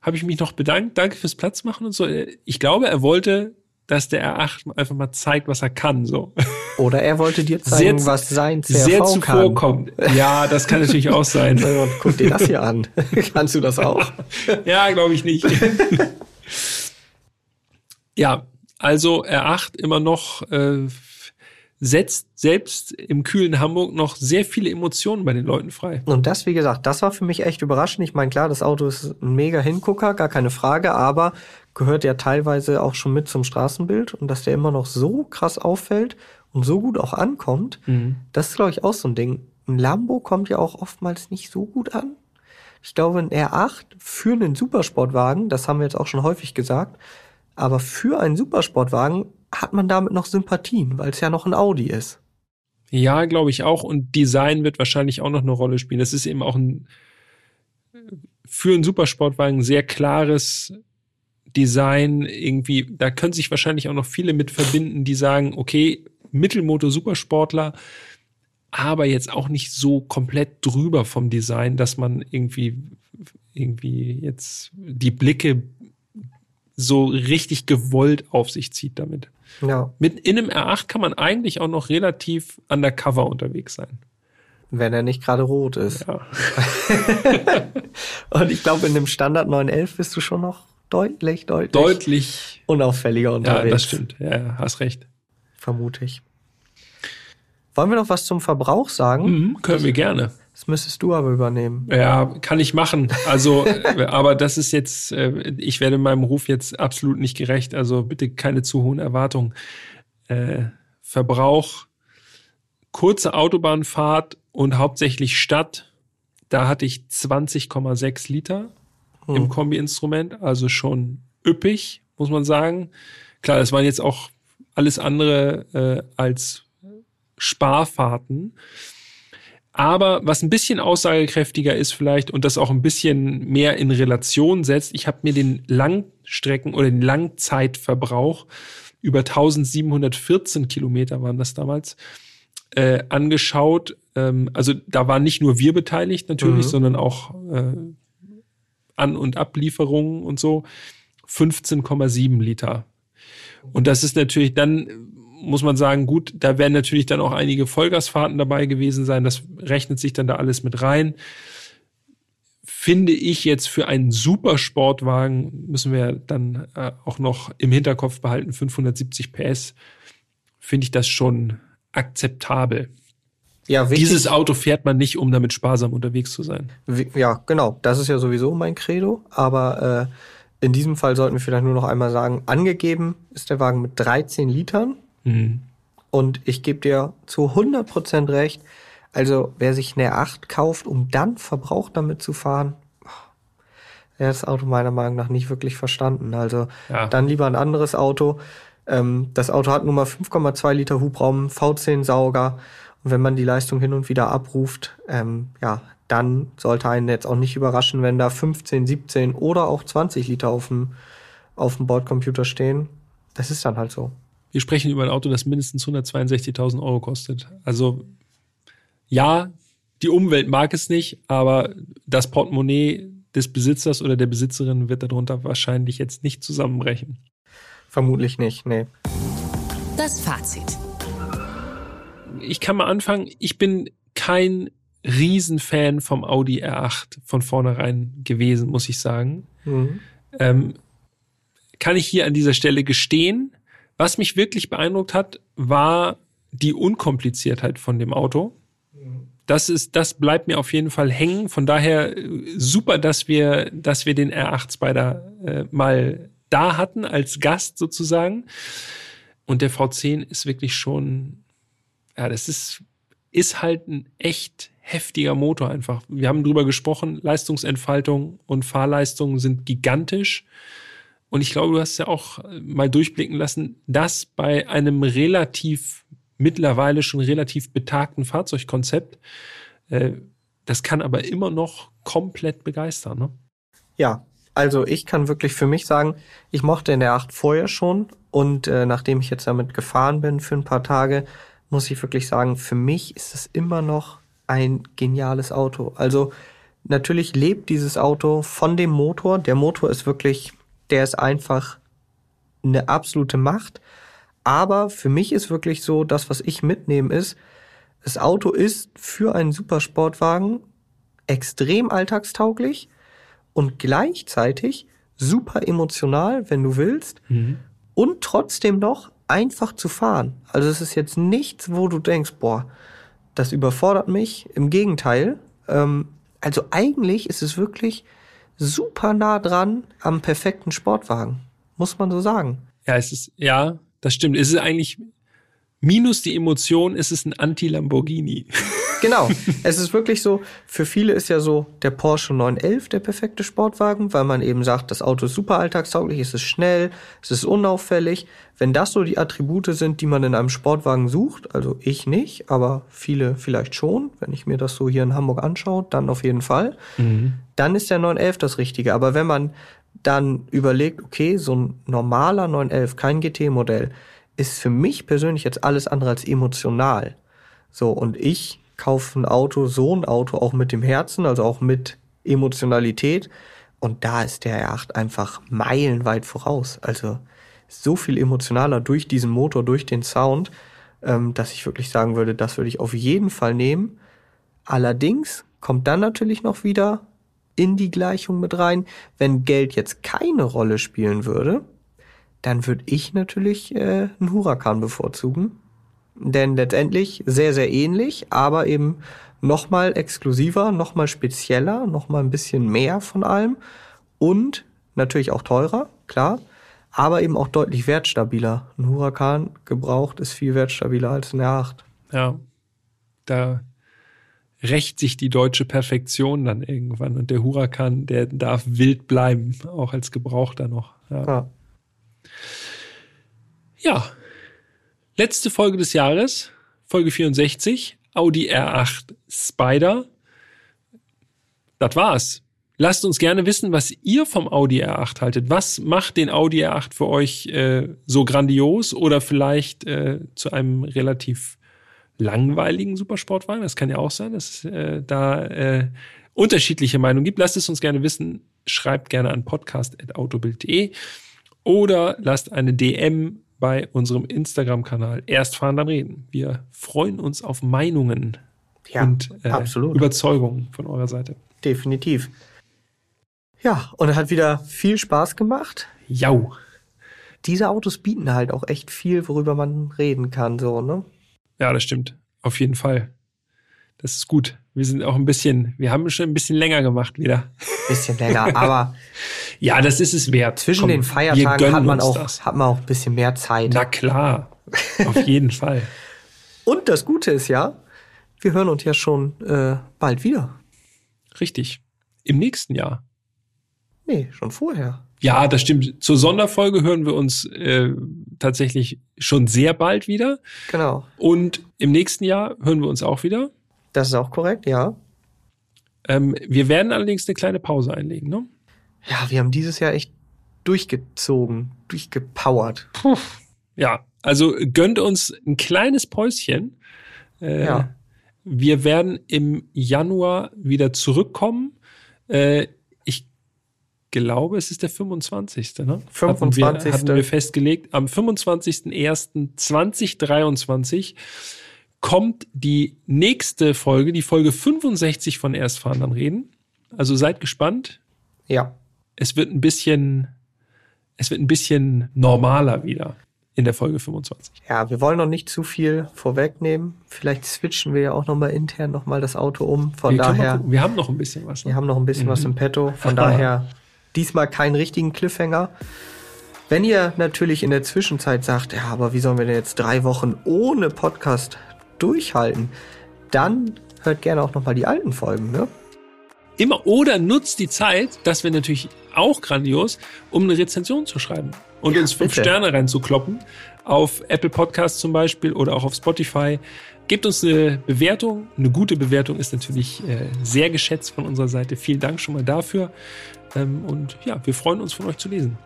Speaker 3: habe ich mich noch bedankt, danke fürs Platz machen und so. Ich glaube, er wollte, dass der R8 einfach mal zeigt, was er kann, so.
Speaker 1: Oder er wollte dir zeigen, sehr, was sein CRV
Speaker 3: sehr zuvorkommt. Ja, das kann natürlich auch sein.
Speaker 1: Guck dir das hier an. Kannst du das auch?
Speaker 3: ja, glaube ich nicht. ja, also R8 immer noch äh, setzt selbst im kühlen Hamburg noch sehr viele Emotionen bei den Leuten frei.
Speaker 1: Und das, wie gesagt, das war für mich echt überraschend. Ich meine, klar, das Auto ist ein mega Hingucker, gar keine Frage, aber gehört ja teilweise auch schon mit zum Straßenbild und dass der immer noch so krass auffällt und so gut auch ankommt, mhm. das ist, glaube ich, auch so ein Ding. Ein Lambo kommt ja auch oftmals nicht so gut an. Ich glaube, ein R8 für einen Supersportwagen, das haben wir jetzt auch schon häufig gesagt, aber für einen Supersportwagen hat man damit noch Sympathien, weil es ja noch ein Audi ist.
Speaker 3: Ja, glaube ich auch. Und Design wird wahrscheinlich auch noch eine Rolle spielen. Das ist eben auch ein für einen Supersportwagen sehr klares Design. Irgendwie, da können sich wahrscheinlich auch noch viele mit verbinden, die sagen, okay, Mittelmotor Supersportler, aber jetzt auch nicht so komplett drüber vom Design, dass man irgendwie irgendwie jetzt die Blicke so richtig gewollt auf sich zieht damit.
Speaker 1: Ja.
Speaker 3: Mit in einem R8 kann man eigentlich auch noch relativ undercover unterwegs sein.
Speaker 1: Wenn er nicht gerade rot ist.
Speaker 3: Ja.
Speaker 1: Und ich glaube, in dem Standard 911 bist du schon noch deutlich, deutlich,
Speaker 3: Deutlich.
Speaker 1: unauffälliger unterwegs.
Speaker 3: Ja, das stimmt. Ja, ja, hast recht.
Speaker 1: Vermute ich. Wollen wir noch was zum Verbrauch sagen?
Speaker 3: Mhm, können wir gerne.
Speaker 1: Das müsstest du aber übernehmen.
Speaker 3: Ja, kann ich machen. Also, äh, aber das ist jetzt, äh, ich werde meinem Ruf jetzt absolut nicht gerecht. Also bitte keine zu hohen Erwartungen. Äh, Verbrauch, kurze Autobahnfahrt und hauptsächlich Stadt. Da hatte ich 20,6 Liter
Speaker 1: Hm.
Speaker 3: im Kombi-Instrument, also schon üppig, muss man sagen. Klar, das waren jetzt auch alles andere äh, als Sparfahrten. Aber was ein bisschen aussagekräftiger ist vielleicht und das auch ein bisschen mehr in Relation setzt, ich habe mir den Langstrecken- oder den Langzeitverbrauch über 1714 Kilometer waren das damals, äh, angeschaut. Ähm, also da waren nicht nur wir beteiligt natürlich,
Speaker 1: Mhm.
Speaker 3: sondern auch äh, An- und Ablieferungen und so. 15,7 Liter. Und das ist natürlich dann, muss man sagen, gut, da werden natürlich dann auch einige Vollgasfahrten dabei gewesen sein. Das rechnet sich dann da alles mit rein. Finde ich jetzt für einen Supersportwagen, müssen wir dann äh, auch noch im Hinterkopf behalten, 570 PS, finde ich das schon akzeptabel.
Speaker 1: Ja, wichtig,
Speaker 3: Dieses Auto fährt man nicht, um damit sparsam unterwegs zu sein.
Speaker 1: ja, genau. Das ist ja sowieso mein Credo. Aber äh, in diesem Fall sollten wir vielleicht nur noch einmal sagen, angegeben ist der Wagen mit 13 Litern.
Speaker 3: Mhm.
Speaker 1: Und ich gebe dir zu 100% recht. Also wer sich eine 8 kauft, um dann Verbrauch damit zu fahren, der hat das Auto meiner Meinung nach nicht wirklich verstanden. Also
Speaker 3: Ja.
Speaker 1: dann lieber ein anderes Auto. Ähm, das Auto hat nun mal 5,2 Liter Hubraum, V10-Sauger. Und wenn man die Leistung hin und wieder abruft, ähm, ja, dann sollte einen jetzt auch nicht überraschen, wenn da 15, 17 oder auch 20 Liter auf dem, auf dem Bordcomputer stehen. Das ist dann halt so.
Speaker 3: Wir sprechen über ein Auto, das mindestens 162.000 Euro kostet. Also ja, die Umwelt mag es nicht, aber das Portemonnaie des Besitzers oder der Besitzerin wird darunter wahrscheinlich jetzt nicht zusammenbrechen.
Speaker 1: Vermutlich nicht, nee.
Speaker 4: Das Fazit.
Speaker 3: Ich kann mal anfangen. Ich bin kein Riesenfan vom Audi R8 von vornherein gewesen, muss ich sagen.
Speaker 1: Mhm.
Speaker 3: ähm, kann ich hier an dieser Stelle gestehen. Was mich wirklich beeindruckt hat, war die Unkompliziertheit von dem Auto. Das ist, das bleibt mir auf jeden Fall hängen. Von daher äh, super, dass wir, dass wir den R8 Spider äh, mal da hatten als Gast sozusagen. Und der V10 ist wirklich schon, ja, das ist, ist halt ein echt heftiger Motor einfach. Wir haben drüber gesprochen, Leistungsentfaltung und Fahrleistung sind gigantisch. Und ich glaube, du hast ja auch äh, mal durchblicken lassen, dass bei einem relativ, mittlerweile schon relativ betagten Fahrzeugkonzept, äh, das kann aber immer noch komplett begeistern. Ne?
Speaker 1: Ja, also ich kann wirklich für mich sagen, ich mochte in der 8 vorher schon und äh, nachdem ich jetzt damit gefahren bin für ein paar Tage, muss ich wirklich sagen, für mich ist es immer noch ein geniales Auto. Also natürlich lebt dieses Auto von dem Motor. Der Motor ist wirklich, der ist einfach eine absolute Macht. Aber für mich ist wirklich so, das, was ich mitnehme, ist, das Auto ist für einen Supersportwagen extrem alltagstauglich und gleichzeitig super emotional, wenn du willst, und trotzdem noch einfach zu fahren. Also es ist jetzt nichts, wo du denkst, boah, das überfordert mich. Im Gegenteil. Ähm, also eigentlich ist es wirklich super nah dran am perfekten Sportwagen. Muss man so sagen.
Speaker 3: Ja, es ist, ja, das stimmt. Es ist eigentlich, minus die Emotion, ist es ein Anti-Lamborghini.
Speaker 1: genau. Es ist wirklich so, für viele ist ja so der Porsche 911 der perfekte Sportwagen, weil man eben sagt, das Auto ist super alltagstauglich, es ist schnell, es ist unauffällig. Wenn das so die Attribute sind, die man in einem Sportwagen sucht, also ich nicht, aber viele vielleicht schon, wenn ich mir das so hier in Hamburg anschaue, dann auf jeden Fall, mhm. dann ist der 911 das Richtige. Aber wenn man dann überlegt, okay, so ein normaler 911, kein GT-Modell, ist für mich persönlich jetzt alles andere als emotional. So, und ich kaufe ein Auto, so ein Auto auch mit dem Herzen, also auch mit Emotionalität. Und da ist der R8 einfach meilenweit voraus. Also so viel emotionaler durch diesen Motor, durch den Sound, ähm, dass ich wirklich sagen würde, das würde ich auf jeden Fall nehmen. Allerdings kommt dann natürlich noch wieder in die Gleichung mit rein, wenn Geld jetzt keine Rolle spielen würde, dann würde ich natürlich äh, einen Huracan bevorzugen. Denn letztendlich sehr, sehr ähnlich, aber eben nochmal exklusiver, nochmal spezieller, nochmal ein bisschen mehr von allem und natürlich auch teurer, klar, aber eben auch deutlich wertstabiler. Ein Huracan gebraucht ist viel wertstabiler als ein R8.
Speaker 3: Ja, da rächt sich die deutsche Perfektion dann irgendwann und der Huracan, der darf wild bleiben, auch als Gebrauchter noch. Ja. ja. ja. Letzte Folge des Jahres, Folge 64, Audi R8 Spider. Das war's. Lasst uns gerne wissen, was ihr vom Audi R8 haltet. Was macht den Audi R8 für euch äh, so grandios oder vielleicht äh, zu einem relativ langweiligen Supersportwagen? Das kann ja auch sein, dass es äh, da äh, unterschiedliche Meinungen gibt. Lasst es uns gerne wissen. Schreibt gerne an podcast.autobild.de oder lasst eine DM bei unserem Instagram-Kanal Erst fahren, dann reden. Wir freuen uns auf Meinungen ja, und äh, Überzeugungen von eurer Seite.
Speaker 1: Definitiv. Ja, und hat wieder viel Spaß gemacht.
Speaker 3: Jau.
Speaker 1: Diese Autos bieten halt auch echt viel, worüber man reden kann, so, ne?
Speaker 3: Ja, das stimmt. Auf jeden Fall. Das ist gut. Wir sind auch ein bisschen, wir haben schon ein bisschen länger gemacht wieder.
Speaker 1: Bisschen länger, aber
Speaker 3: ja, das ist es wert.
Speaker 1: Zwischen Komm, den Feiertagen hat man auch, hat man auch ein bisschen mehr Zeit.
Speaker 3: Na klar, auf jeden Fall.
Speaker 1: Und das Gute ist ja, wir hören uns ja schon äh, bald wieder.
Speaker 3: Richtig. Im nächsten Jahr.
Speaker 1: Nee, schon vorher.
Speaker 3: Ja, das stimmt. Zur Sonderfolge hören wir uns äh, tatsächlich schon sehr bald wieder.
Speaker 1: Genau.
Speaker 3: Und im nächsten Jahr hören wir uns auch wieder.
Speaker 1: Das ist auch korrekt, ja.
Speaker 3: Ähm, wir werden allerdings eine kleine Pause einlegen, ne?
Speaker 1: Ja, wir haben dieses Jahr echt durchgezogen, durchgepowert.
Speaker 3: Puh. Ja, also gönnt uns ein kleines Päuschen. Äh, ja. Wir werden im Januar wieder zurückkommen. Äh, ich glaube, es ist der 25. Ne?
Speaker 1: 25.
Speaker 3: Hatten wir, hatten wir festgelegt. Am 25.01.2023 kommt die nächste Folge, die Folge 65 von Erstfahren dann reden. Also seid gespannt.
Speaker 1: Ja.
Speaker 3: Es wird ein bisschen, es wird ein bisschen normaler wieder in der Folge 25.
Speaker 1: Ja, wir wollen noch nicht zu viel vorwegnehmen. Vielleicht switchen wir ja auch noch mal intern noch mal das Auto um. Von wir daher.
Speaker 3: wir haben noch ein bisschen was.
Speaker 1: Ne? Wir haben noch ein bisschen mhm. was im Petto. Von daher diesmal keinen richtigen Cliffhanger. Wenn ihr natürlich in der Zwischenzeit sagt, ja, aber wie sollen wir denn jetzt drei Wochen ohne Podcast durchhalten, dann hört gerne auch nochmal die alten Folgen, ne?
Speaker 3: Immer oder nutzt die Zeit, das wäre natürlich auch grandios, um eine Rezension zu schreiben und ja, uns fünf bitte. Sterne reinzukloppen. Auf Apple Podcasts zum Beispiel oder auch auf Spotify. Gebt uns eine Bewertung. Eine gute Bewertung ist natürlich äh, sehr geschätzt von unserer Seite. Vielen Dank schon mal dafür. Ähm, und ja, wir freuen uns von euch zu lesen.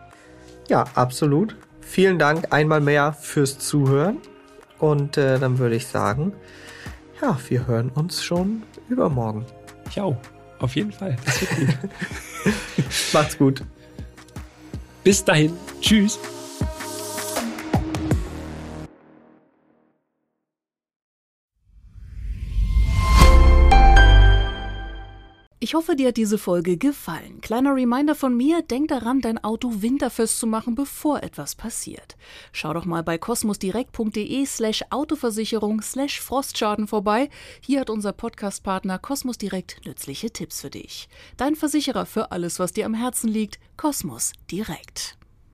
Speaker 1: Ja, absolut. Vielen Dank einmal mehr fürs Zuhören. Und äh, dann würde ich sagen, ja, wir hören uns schon übermorgen.
Speaker 3: Ciao, auf jeden Fall. Das wird gut.
Speaker 1: Macht's gut.
Speaker 3: Bis dahin. Tschüss.
Speaker 2: Ich hoffe, dir hat diese Folge gefallen. Kleiner Reminder von mir, denk daran, dein Auto winterfest zu machen, bevor etwas passiert. Schau doch mal bei kosmosdirekt.de slash Autoversicherung slash Frostschaden vorbei. Hier hat unser Podcastpartner Kosmos Direkt nützliche Tipps für dich. Dein Versicherer für alles, was dir am Herzen liegt, Kosmos Direkt.